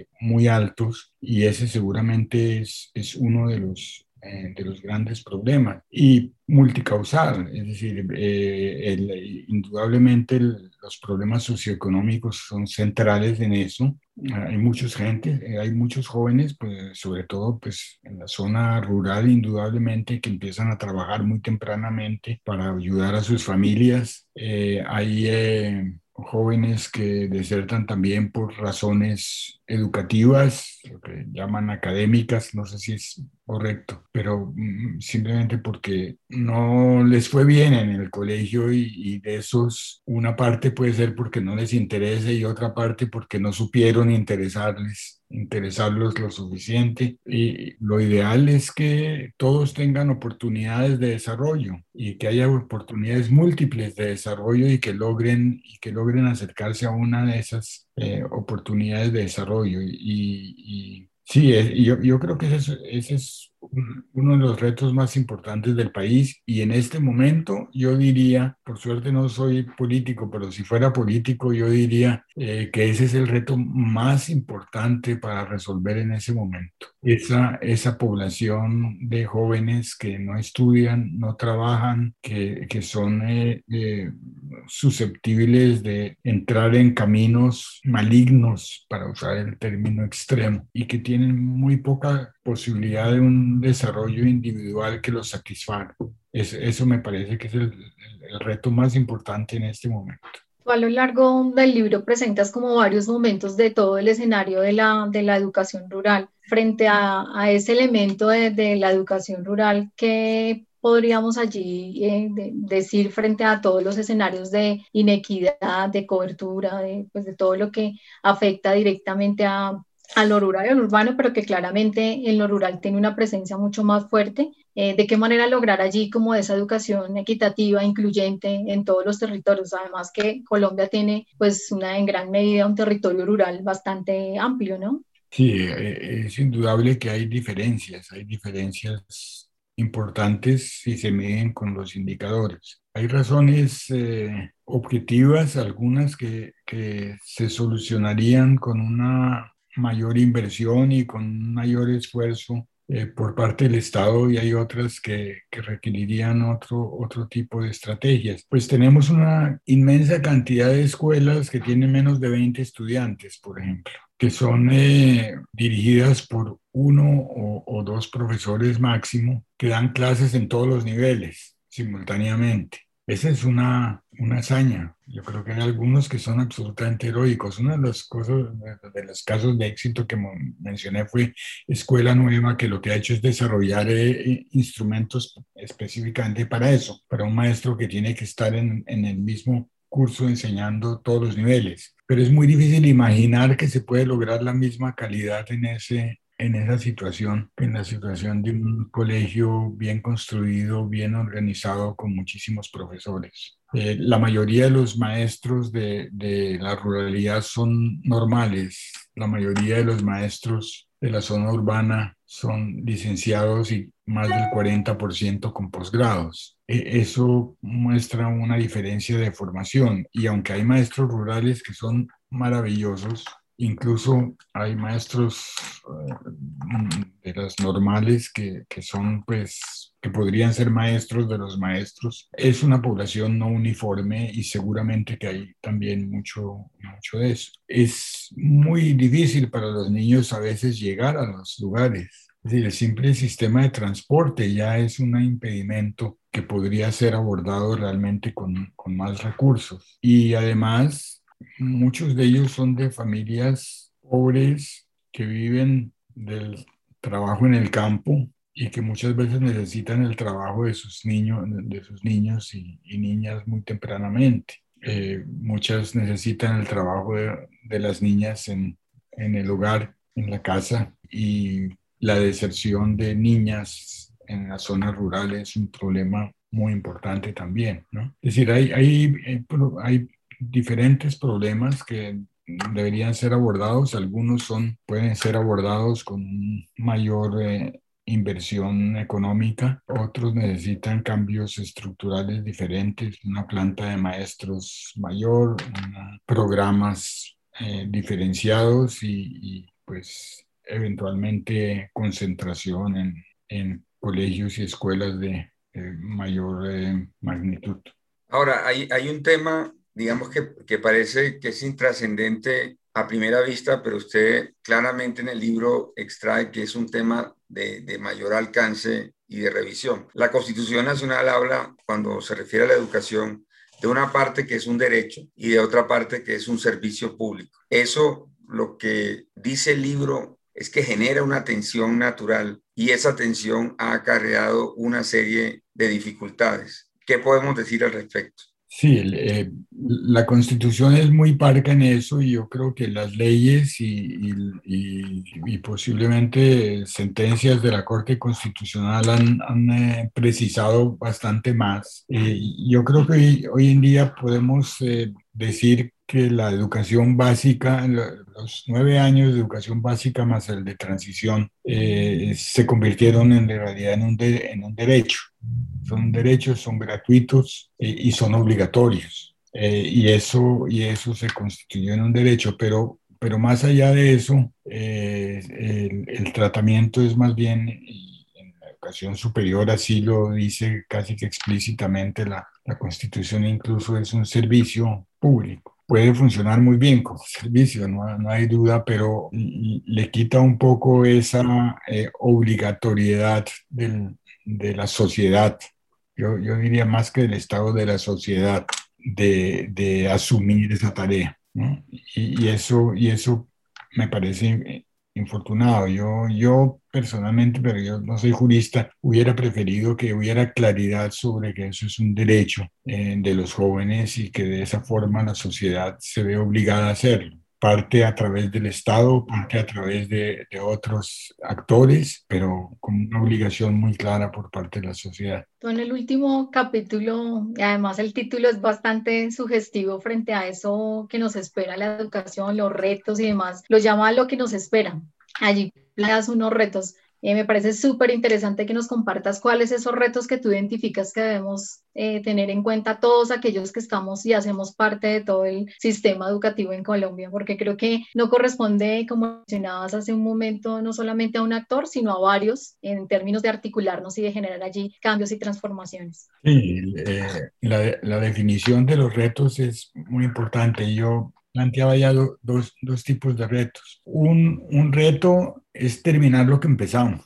eh, muy altos y ese seguramente es, es uno de los, eh, de los grandes problemas. Y multicausal, es decir, eh, el, indudablemente los problemas socioeconómicos son centrales en eso. hay muchos gente, eh, hay muchos jóvenes, pues sobre todo pues en la zona rural indudablemente que empiezan a trabajar muy tempranamente para ayudar a sus familias. Eh, hay eh, jóvenes que desertan también por razones educativas, lo que llaman académicas, no sé si es correcto, pero mm, simplemente porque no les fue bien en el colegio y, y, de esos una parte puede ser porque no les interesa y otra parte porque no supieron interesarles interesarlos lo suficiente. Y lo ideal es que todos tengan oportunidades de desarrollo y que haya oportunidades múltiples de desarrollo y que logren y que logren acercarse a una de esas eh, oportunidades de desarrollo. Y, y sí yo, yo creo que ese, ese es uno de los retos más importantes del país y en este momento yo diría, por suerte no soy político, pero si fuera político yo diría eh, que ese es el reto más importante para resolver en ese momento. Esa, esa población de jóvenes que no estudian, no trabajan, que, que son eh, eh, susceptibles de entrar en caminos malignos, para usar el término extremo, y que tienen muy poca posibilidad de un desarrollo individual que los satisfaga. eso me parece que es el, reto más importante en este momento. a lo largo del libro presentas como varios momentos de todo el escenario de la, de la educación rural. Frente a, a ese elemento de, de, la educación rural, ¿qué podríamos allí eh, decir frente a todos los escenarios de inequidad, de cobertura, de, pues, de todo lo que afecta directamente a, a lo rural y a lo urbano, pero que claramente en lo rural tiene una presencia mucho más fuerte. Eh, ¿De qué manera lograr allí como esa educación equitativa, incluyente en todos los territorios? Además que Colombia tiene pues una en gran medida un territorio rural bastante amplio, ¿no? Sí, eh, es indudable que hay diferencias, hay diferencias importantes si se miden con los indicadores. Hay razones eh, objetivas, algunas que, que se solucionarían con una mayor inversión y con mayor esfuerzo eh, por parte del Estado y hay otras que, que, requerirían otro, otro tipo de estrategias. Pues tenemos una inmensa cantidad de escuelas que tienen menos de 20 estudiantes, por ejemplo, que son eh, dirigidas por uno o, o dos profesores máximo que dan clases en todos los niveles simultáneamente. Esa es una, una hazaña. Yo creo que hay algunos que son absolutamente heroicos. Una de las cosas, de los casos de éxito que mencioné fue Escuela Nueva, que lo que ha hecho es desarrollar eh, instrumentos específicamente para eso, para un maestro que tiene que estar en, en el mismo curso enseñando todos los niveles. Pero es muy difícil imaginar que se puede lograr la misma calidad en ese, en esa situación, en la situación de un colegio bien construido, bien organizado, con muchísimos profesores. Eh, la mayoría de los maestros de, de, la ruralidad son normales, la mayoría de los maestros de la zona urbana son licenciados y más del 40% con posgrados. E, eso muestra una diferencia de formación y aunque hay maestros rurales que son maravillosos, Incluso hay maestros eh, de las normales que, que, son, pues, que podrían ser maestros de los maestros. Es una población no uniforme y seguramente que hay también mucho, mucho de eso. Es muy difícil para los niños a veces llegar a los lugares. Es decir, el simple sistema de transporte ya es un impedimento que podría ser abordado realmente con, con más recursos. Y además, muchos de ellos son de familias pobres que viven del trabajo en el campo y que muchas veces necesitan el trabajo de sus niños, de sus niños y, niñas muy tempranamente. Eh, muchas necesitan el trabajo de, de las niñas en, en, el hogar, en la casa, y la deserción de niñas en las zonas rurales es un problema muy importante también. ¿no? Es decir, hay, hay, hay diferentes problemas que deberían ser abordados. Algunos son, pueden ser abordados con mayor eh, inversión económica, otros necesitan cambios estructurales diferentes, una planta de maestros mayor, programas eh, diferenciados y, pues eventualmente concentración en, en, colegios y escuelas de mayor eh, magnitud. Ahora, hay, hay un tema digamos que, que parece que es intrascendente a primera vista, pero usted claramente en el libro extrae que es un tema de, de mayor alcance y de revisión. La Constitución Nacional habla, cuando se refiere a la educación, de una parte que es un derecho y de otra parte que es un servicio público. Eso lo que dice el libro es que genera una tensión natural y esa tensión ha acarreado una serie de dificultades. ¿Qué podemos decir al respecto? Sí, eh, la constitución es muy parca en eso y yo creo que las leyes y, y, posiblemente sentencias de la Corte Constitucional han, eh, precisado bastante más. Eh, yo creo que hoy, en día podemos decir que la educación básica, los nueve años de educación básica más el de transición, eh, se convirtieron en realidad en un, en un derecho. Son derechos, son gratuitos eh, y son obligatorios. Eh, y, eso, y eso se constituyó en un derecho, pero, pero más allá de eso, el, el, tratamiento es más bien, en la educación superior así lo dice casi que explícitamente la, la Constitución, incluso es un servicio público puede funcionar muy bien como servicio, no, no hay duda, pero le quita un poco esa eh, obligatoriedad del, de la sociedad, yo, yo, diría más que del Estado de la sociedad, de, de asumir esa tarea. Y, y, eso, y eso me parece infortunado. Yo, yo personalmente, pero yo no soy jurista, hubiera preferido que hubiera claridad sobre que eso es un derecho eh, de los jóvenes y que de esa forma la sociedad se ve obligada a hacerlo parte a través del Estado, parte a través de, de, otros actores, pero con una obligación muy clara por parte de la sociedad. En el último capítulo, y además el título es bastante sugestivo frente a eso que nos espera la educación, los retos y demás, lo llama lo que nos espera. Allí das unos retos eh, me parece súper interesante que nos compartas cuáles esos retos que tú identificas que debemos eh, tener en cuenta todos aquellos que estamos y hacemos parte de todo el sistema educativo en Colombia, porque creo que no corresponde, como mencionabas hace un momento, no solamente a un actor, sino a varios en términos de articularnos y de generar allí cambios y transformaciones. Sí, eh, la, la definición de los retos es muy importante. Yo planteaba ya dos, dos, tipos de retos. Un, un, reto es terminar lo que empezamos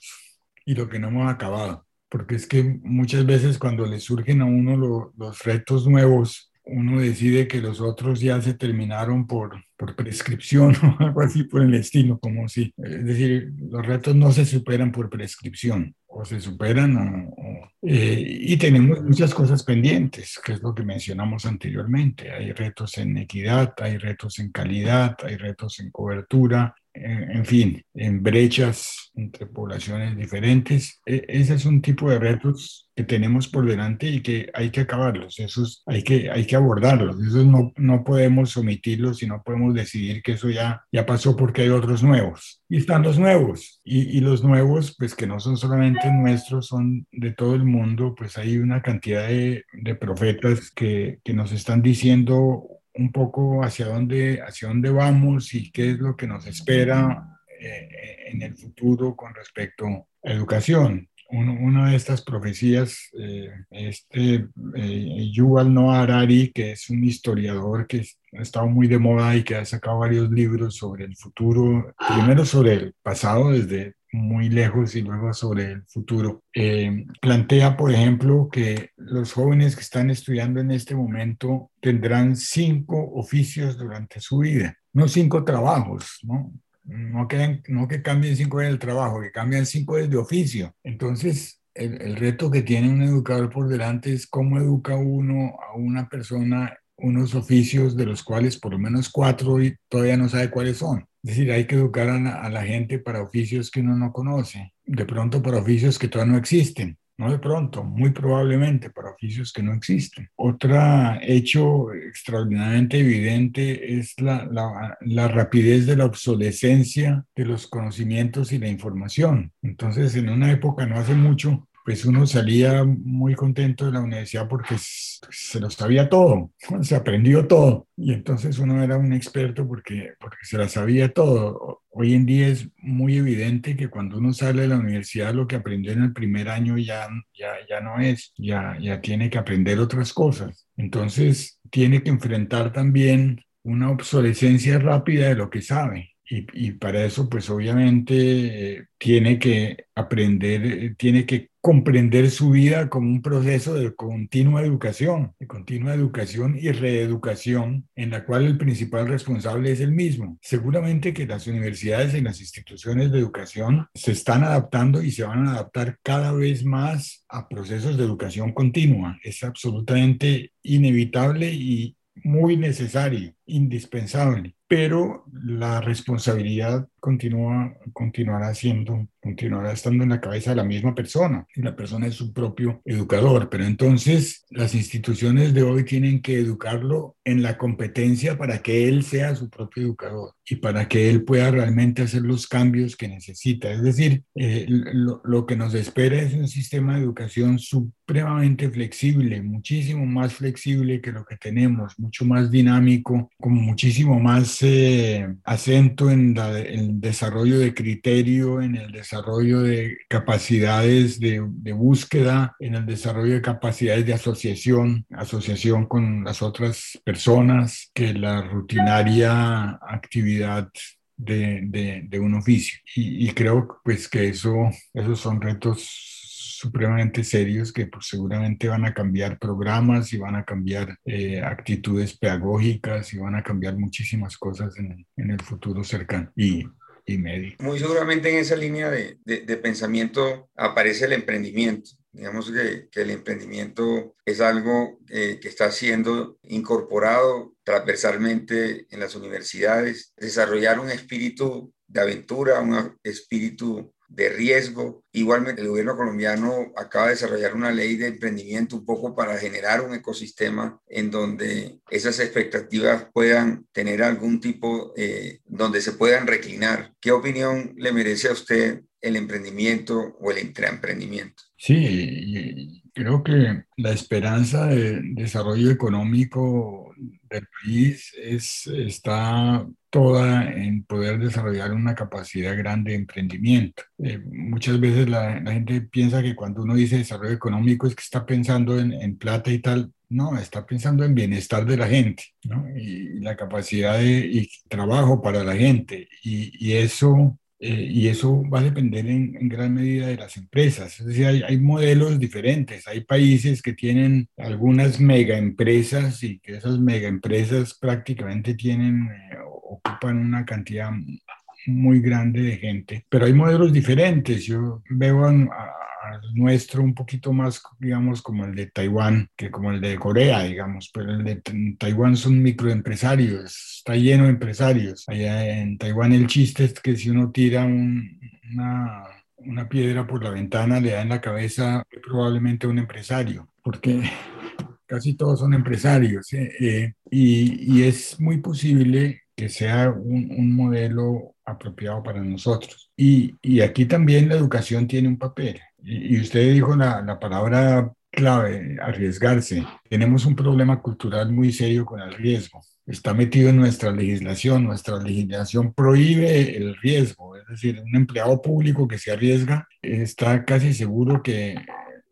y lo que no hemos acabado, porque es que muchas veces cuando le surgen a uno los retos nuevos, uno decide que los otros ya se terminaron por, por prescripción o algo así por el estilo, como si, es decir, los retos no se superan por prescripción, o se superan o, eh, y tenemos muchas cosas pendientes, que es lo que mencionamos anteriormente. Hay retos en equidad, hay retos en calidad, hay retos en cobertura, en fin, en brechas entre poblaciones diferentes. E, ese es un tipo de retos que tenemos por delante y que hay que acabarlos, esos hay que, hay que abordarlos, esos no, no podemos omitirlos y no podemos decidir que eso ya, ya pasó porque hay otros nuevos. Y están los nuevos, y, y los nuevos, pues que no son solamente nuestros, son de todo el mundo, pues hay una cantidad de, de profetas que, que nos están diciendo un poco hacia dónde, hacia dónde vamos y qué es lo que nos espera eh, en el futuro con respecto a educación. una de estas profecías, eh, este eh, Yuval Noah Harari, que es un historiador que ha estado muy de moda y que ha sacado varios libros sobre el futuro, primero sobre el pasado desde muy lejos y luego sobre el futuro. Eh, plantea, por ejemplo, que los jóvenes que están estudiando en este momento tendrán cinco oficios durante su vida, no cinco trabajos, ¿no? No que, no que cambien cinco en el trabajo, que cambian cinco de oficio. Entonces, el, el reto que tiene un educador por delante es cómo educa uno a una persona unos oficios de los cuales por lo menos cuatro y todavía no sabe cuáles son. Es decir, hay que educar a la, gente para oficios que uno no conoce, de pronto para oficios que todavía no existen. No de pronto, muy probablemente para oficios que no existen. Otro hecho extraordinariamente evidente es la, la, la, rapidez de la obsolescencia de los conocimientos y la información. Entonces, en una época no hace mucho, pues uno salía muy contento de la universidad porque se lo sabía todo, se aprendió todo. Y entonces uno era un experto porque, porque se la sabía todo. Hoy en día es muy evidente que cuando uno sale de la universidad lo que aprendió en el primer año ya, ya, ya no es, ya, ya tiene que aprender otras cosas. Entonces tiene que enfrentar también una obsolescencia rápida de lo que sabe. Y, para eso, pues obviamente eh, tiene que aprender, eh, tiene que comprender su vida como un proceso de continua educación, de continua educación y reeducación, en la cual el principal responsable es el mismo. Seguramente que las universidades y las instituciones de educación se están adaptando y se van a adaptar cada vez más a procesos de educación continua. Es absolutamente inevitable y muy necesario, indispensable pero la responsabilidad continúa, continuará siendo, continuará estando en la cabeza de la misma persona y la persona es su propio educador. Pero entonces las instituciones de hoy tienen que educarlo en la competencia para que él sea su propio educador y para que él pueda realmente hacer los cambios que necesita. Es decir, eh, lo, lo que nos espera es un sistema de educación supremamente flexible, muchísimo más flexible que lo que tenemos, mucho más dinámico, con muchísimo más acento en el desarrollo de criterio, en el desarrollo de capacidades de, búsqueda, en el desarrollo de capacidades de asociación, asociación con las otras personas, que la rutinaria actividad de, un oficio. Y, y, creo pues que eso, esos son retos supremamente serios que pues, seguramente van a cambiar programas y van a cambiar eh, actitudes pedagógicas y van a cambiar muchísimas cosas en, en el futuro cercano y, y, medio. Muy seguramente en esa línea de, de, pensamiento aparece el emprendimiento. Digamos que, que el emprendimiento es algo eh, que está siendo incorporado transversalmente en las universidades, desarrollar un espíritu de aventura, un espíritu de riesgo. Igualmente, el gobierno colombiano acaba de desarrollar una ley de emprendimiento un poco para generar un ecosistema en donde esas expectativas puedan tener algún tipo, eh, donde se puedan reclinar. ¿Qué opinión le merece a usted el emprendimiento o el intraemprendimiento? Sí, creo que la esperanza de desarrollo económico del país es, está toda en poder desarrollar una capacidad grande de emprendimiento. Eh, muchas veces la, gente piensa que cuando uno dice desarrollo económico es que está pensando en, plata y tal. No, está pensando en bienestar de la gente ¿no? y, la capacidad de y trabajo para la gente. Y eso eh, y eso va a depender en, en, gran medida de las empresas. Es decir, hay, hay, modelos diferentes. Hay países que tienen algunas mega empresas y que esas mega empresas prácticamente tienen, eh, ocupan una cantidad muy grande de gente. Pero hay modelos diferentes. Yo veo a, nuestro un poquito más, digamos, como el de Taiwán que como el de Corea, digamos, pero el de Taiwán son microempresarios, está lleno de empresarios. Allá en Taiwán el chiste es que si uno tira una, una piedra por la ventana, le da en la cabeza probablemente un empresario, porque casi todos son empresarios ¿eh? Eh, y, y, es muy posible que sea un, un modelo apropiado para nosotros. Y, y, aquí también la educación tiene un papel. Y, usted dijo la, la, palabra clave, arriesgarse. Tenemos un problema cultural muy serio con el riesgo. Está metido en nuestra legislación. Nuestra legislación prohíbe el riesgo. Es decir, un empleado público que se arriesga está casi seguro que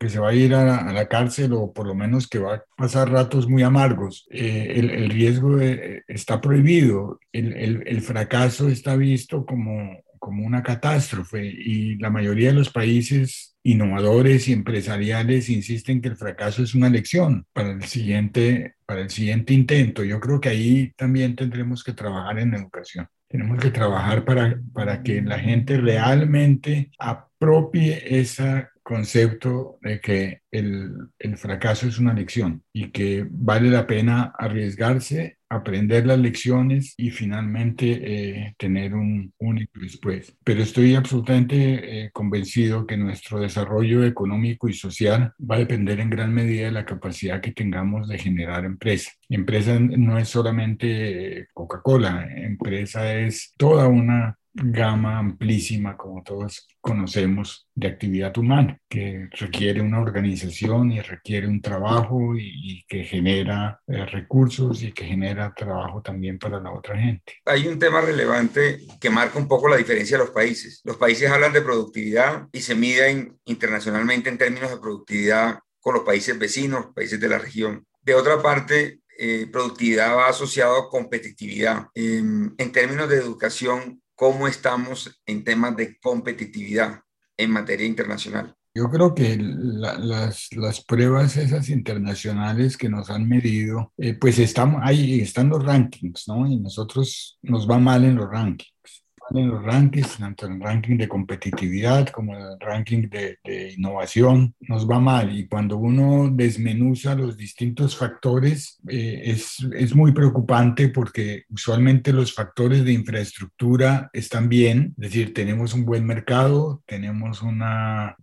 que se va a ir a, la cárcel o por lo menos que va a pasar ratos muy amargos. Eh, el, el, riesgo eh, está prohibido, el, el, el, fracaso está visto como, como una catástrofe y la mayoría de los países innovadores y empresariales insisten que el fracaso es una lección para el siguiente, para el siguiente intento. Yo creo que ahí también tendremos que trabajar en educación. Tenemos que trabajar para, para que la gente realmente apropie esa concepto de que el, el, fracaso es una lección y que vale la pena arriesgarse, aprender las lecciones y finalmente eh, tener un único después. Pero estoy absolutamente eh, convencido que nuestro desarrollo económico y social va a depender en gran medida de la capacidad que tengamos de generar empresa. Empresa no es solamente eh, Coca-Cola, empresa es toda una gama amplísima, como todos conocemos, de actividad humana, que requiere una organización y requiere un trabajo y, que genera eh, recursos y que genera trabajo también para la otra gente. Hay un tema relevante que marca un poco la diferencia de los países. Los países hablan de productividad y se miden internacionalmente en términos de productividad con los países vecinos, países de la región. De otra parte, eh, productividad va asociado a competitividad. Em, en términos de educación, ¿cómo estamos en temas de competitividad en materia internacional? Yo creo que las, las, pruebas esas internacionales que nos han medido, eh, pues estamos, ahí están los rankings, ¿no? Y nosotros nos va mal en los rankings en los rankings, tanto en el ranking de competitividad como en el ranking de, innovación, nos va mal. Y cuando uno desmenuza los distintos factores, eh, es, es muy preocupante porque usualmente los factores de infraestructura están bien, es decir, tenemos un buen mercado, tenemos una,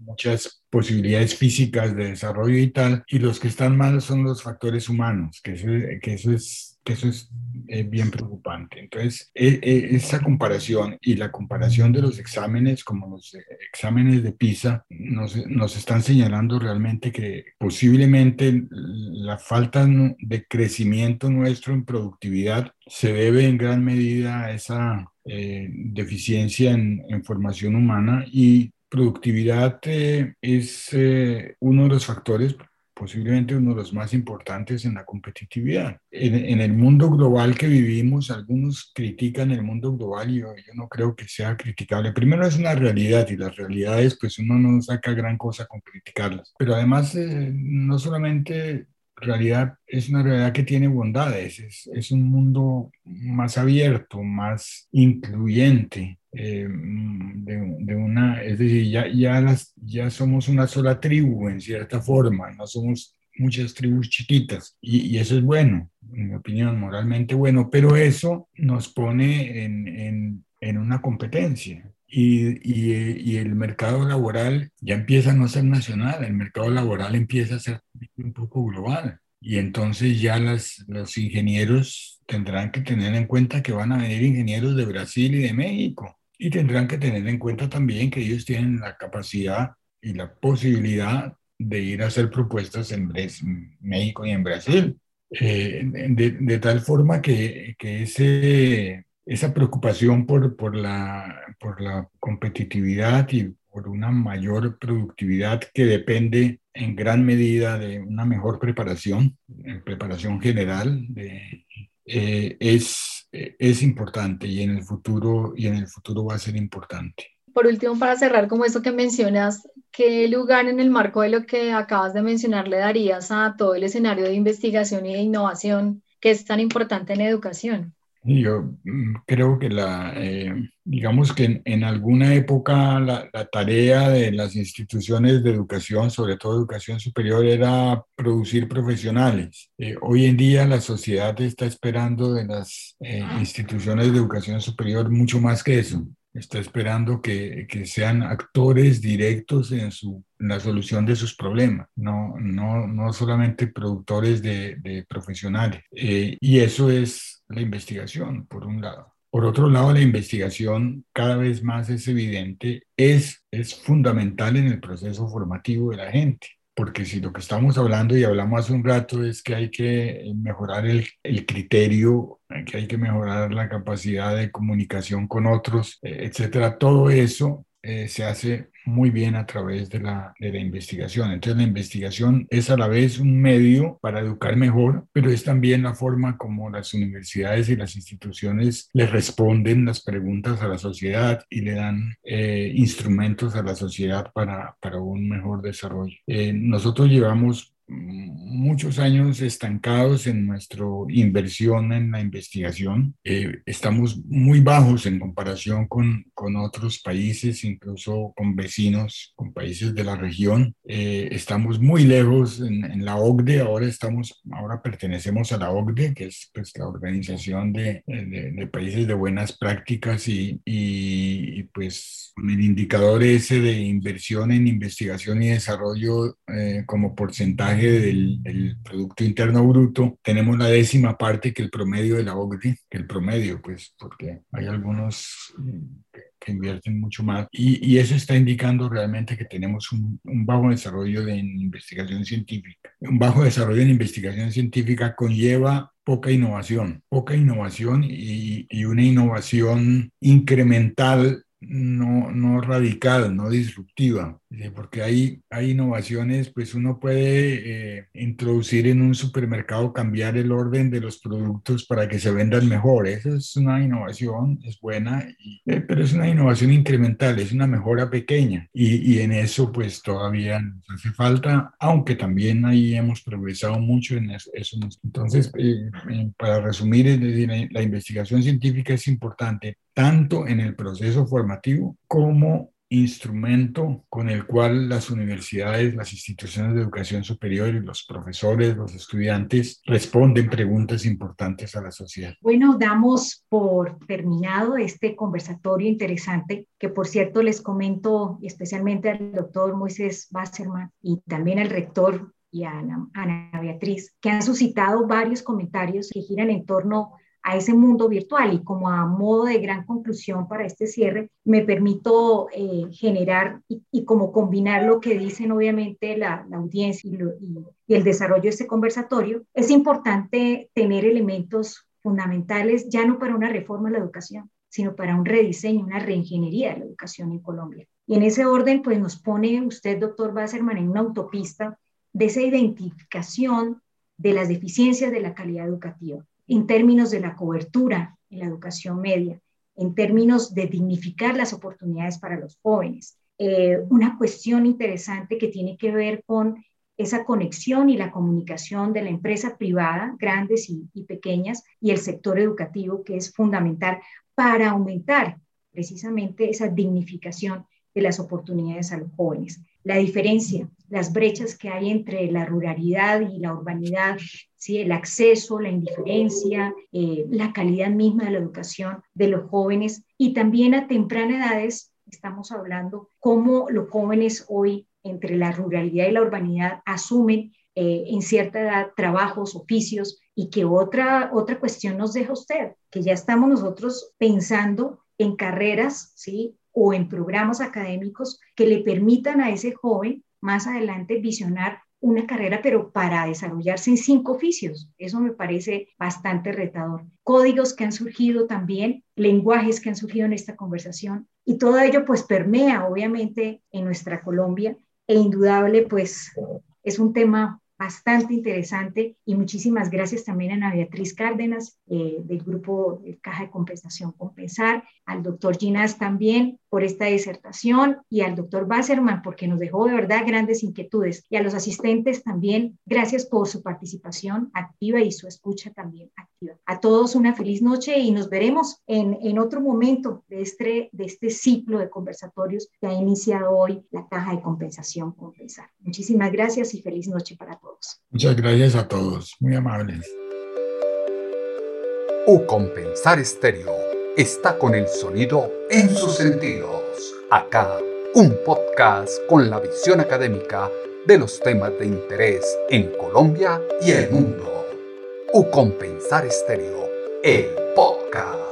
muchas posibilidades físicas de desarrollo y tal, y los que están mal son los factores humanos, que eso, que eso es que eso es eh, bien preocupante. Entonces, e, e, esa comparación y la comparación de los exámenes, como los eh, exámenes de PISA, nos, nos están señalando realmente que posiblemente la falta de crecimiento nuestro en productividad se debe en gran medida a esa eh, deficiencia en, en, formación humana y productividad es uno de los factores posiblemente uno de los más importantes en la competitividad. En, el mundo global que vivimos, algunos critican el mundo global y yo, no creo que sea criticable. Primero es una realidad y las realidades pues uno no saca gran cosa con criticarlas. Pero además eh, no solamente realidad es una realidad que tiene bondades, es, es un mundo más abierto, más incluyente, eh, de, de, una, es decir, ya, ya, las, ya somos una sola tribu en cierta forma, no somos muchas tribus chiquitas y, y eso es bueno, en mi opinión, moralmente bueno, pero eso nos pone en, en, en una competencia. Y, y, y, el mercado laboral ya empieza a no ser nacional, el mercado laboral empieza a ser un poco global. Y entonces ya las, los ingenieros tendrán que tener en cuenta que van a venir ingenieros de Brasil y de México. Y tendrán que tener en cuenta también que ellos tienen la capacidad y la posibilidad de ir a hacer propuestas en México y en Brasil. Eh, de, de, tal forma que, que ese, esa preocupación por, por, la, por la competitividad y por una mayor productividad que depende en gran medida de una mejor preparación, preparación general, de, eh, es es importante y en el futuro y en el futuro va a ser importante. Por último, para cerrar como eso que mencionas, ¿qué lugar en el marco de lo que acabas de mencionar le darías a todo el escenario de investigación y de innovación que es tan importante en educación? Yo mm, creo que la, eh, digamos que en, alguna época la, tarea de las instituciones de educación, sobre todo educación superior, era producir profesionales. Eh, hoy en día la sociedad está esperando de las eh, instituciones de educación superior mucho más que eso está esperando que, que, sean actores directos en, su, la solución de sus problemas, no, no, no solamente productores de, de profesionales. Eh, y eso es la investigación, por un lado. Por otro lado, la investigación cada vez más es evidente, es, es fundamental en el proceso formativo de la gente porque si lo que estamos hablando y hablamos hace un rato es que hay que mejorar el, el criterio, que hay que mejorar la capacidad de comunicación con otros, eh, etcétera, todo eso eh, se hace muy bien a través de la, de la investigación. Entonces la investigación es a la vez un medio para educar mejor, pero es también la forma como las universidades y las instituciones le responden las preguntas a la sociedad y le dan eh, instrumentos a la sociedad para, para un mejor desarrollo. Eh, nosotros llevamos muchos años estancados en nuestra inversión en la investigación. Eh, estamos muy bajos en comparación con, con, otros países, incluso con vecinos, con países de la región. Eh, estamos muy lejos en, en, la OCDE, ahora, estamos, ahora pertenecemos a la OCDE, que es pues, la Organización de, de, de, Países de Buenas Prácticas y, y, pues el indicador ese de inversión en investigación y desarrollo eh, como porcentaje del, Producto Interno Bruto, tenemos la décima parte que el promedio de la OCDE, que el promedio, pues, porque hay algunos que, invierten mucho más. Y, y, eso está indicando realmente que tenemos un, un bajo desarrollo de investigación científica. Un bajo desarrollo en investigación científica conlleva poca innovación, poca innovación y, y una innovación incremental no, no radical, no disruptiva. Porque hay, hay innovaciones, pues uno puede eh, introducir en un supermercado, cambiar el orden de los productos para que se vendan mejor. Esa es una innovación, es buena, eh, pero es una innovación incremental, es una mejora pequeña. Y, y en eso pues todavía nos hace falta, aunque también ahí hemos progresado mucho en eso. Entonces, eh, para resumir, la investigación científica es importante tanto en el proceso formativo como instrumento con el cual las universidades, las instituciones de educación superior y los profesores, los estudiantes responden preguntas importantes a la sociedad. Bueno, damos por terminado este conversatorio interesante que por cierto les comento especialmente al doctor Moisés Basserman y también al rector y a Ana, Ana Beatriz, que han suscitado varios comentarios que giran en torno ese mundo virtual. Y como a modo de gran conclusión para este cierre, me permito eh, generar y, como combinar lo que dicen obviamente la, audiencia y, y el desarrollo de este conversatorio, es importante tener elementos fundamentales ya no para una reforma de la educación, sino para un rediseño, una reingeniería de la educación en Colombia. Y en ese orden, pues nos pone usted, doctor Basserman, en una autopista de esa identificación de las deficiencias de la calidad educativa en términos de la cobertura en la educación media, en términos de dignificar las oportunidades para los jóvenes. Eh, una cuestión interesante que tiene que ver con esa conexión y la comunicación de la empresa privada, grandes y, y pequeñas, y el sector educativo, que es fundamental para aumentar precisamente esa dignificación de las oportunidades a los jóvenes. La diferencia, las brechas que hay entre la ruralidad y la urbanidad, ¿sí? el acceso, la indiferencia, eh, la calidad misma de la educación de los jóvenes y también a temprana edades estamos hablando cómo los jóvenes hoy entre la ruralidad y la urbanidad asumen eh, en cierta edad trabajos, oficios y que otra, otra cuestión nos deja usted, que ya estamos nosotros pensando en carreras, ¿sí? O en programas académicos que le permitan a ese joven más adelante visionar una carrera, pero para desarrollarse en cinco oficios. Eso me parece bastante retador. Códigos que han surgido también, lenguajes que han surgido en esta conversación y todo ello pues permea obviamente en nuestra Colombia e indudable pues es un tema bastante interesante y muchísimas gracias también a Ana Beatriz Cárdenas eh, del grupo Caja de Compensación Compensar, al doctor Ginás también por esta disertación y al doctor Basserman porque nos dejó de verdad grandes inquietudes y a los asistentes también gracias por su participación activa y su escucha también activa. A todos una feliz noche y nos veremos en, en otro momento de este, de este ciclo de conversatorios que ha iniciado hoy la Caja de Compensación Compensar. Muchísimas gracias y feliz noche para todos. Muchas gracias a todos, muy amables. U Compensar Estéreo está con el sonido en sus sentidos. Acá, un podcast con la visión académica de los temas de interés en Colombia y el mundo. U Compensar Estéreo, el podcast.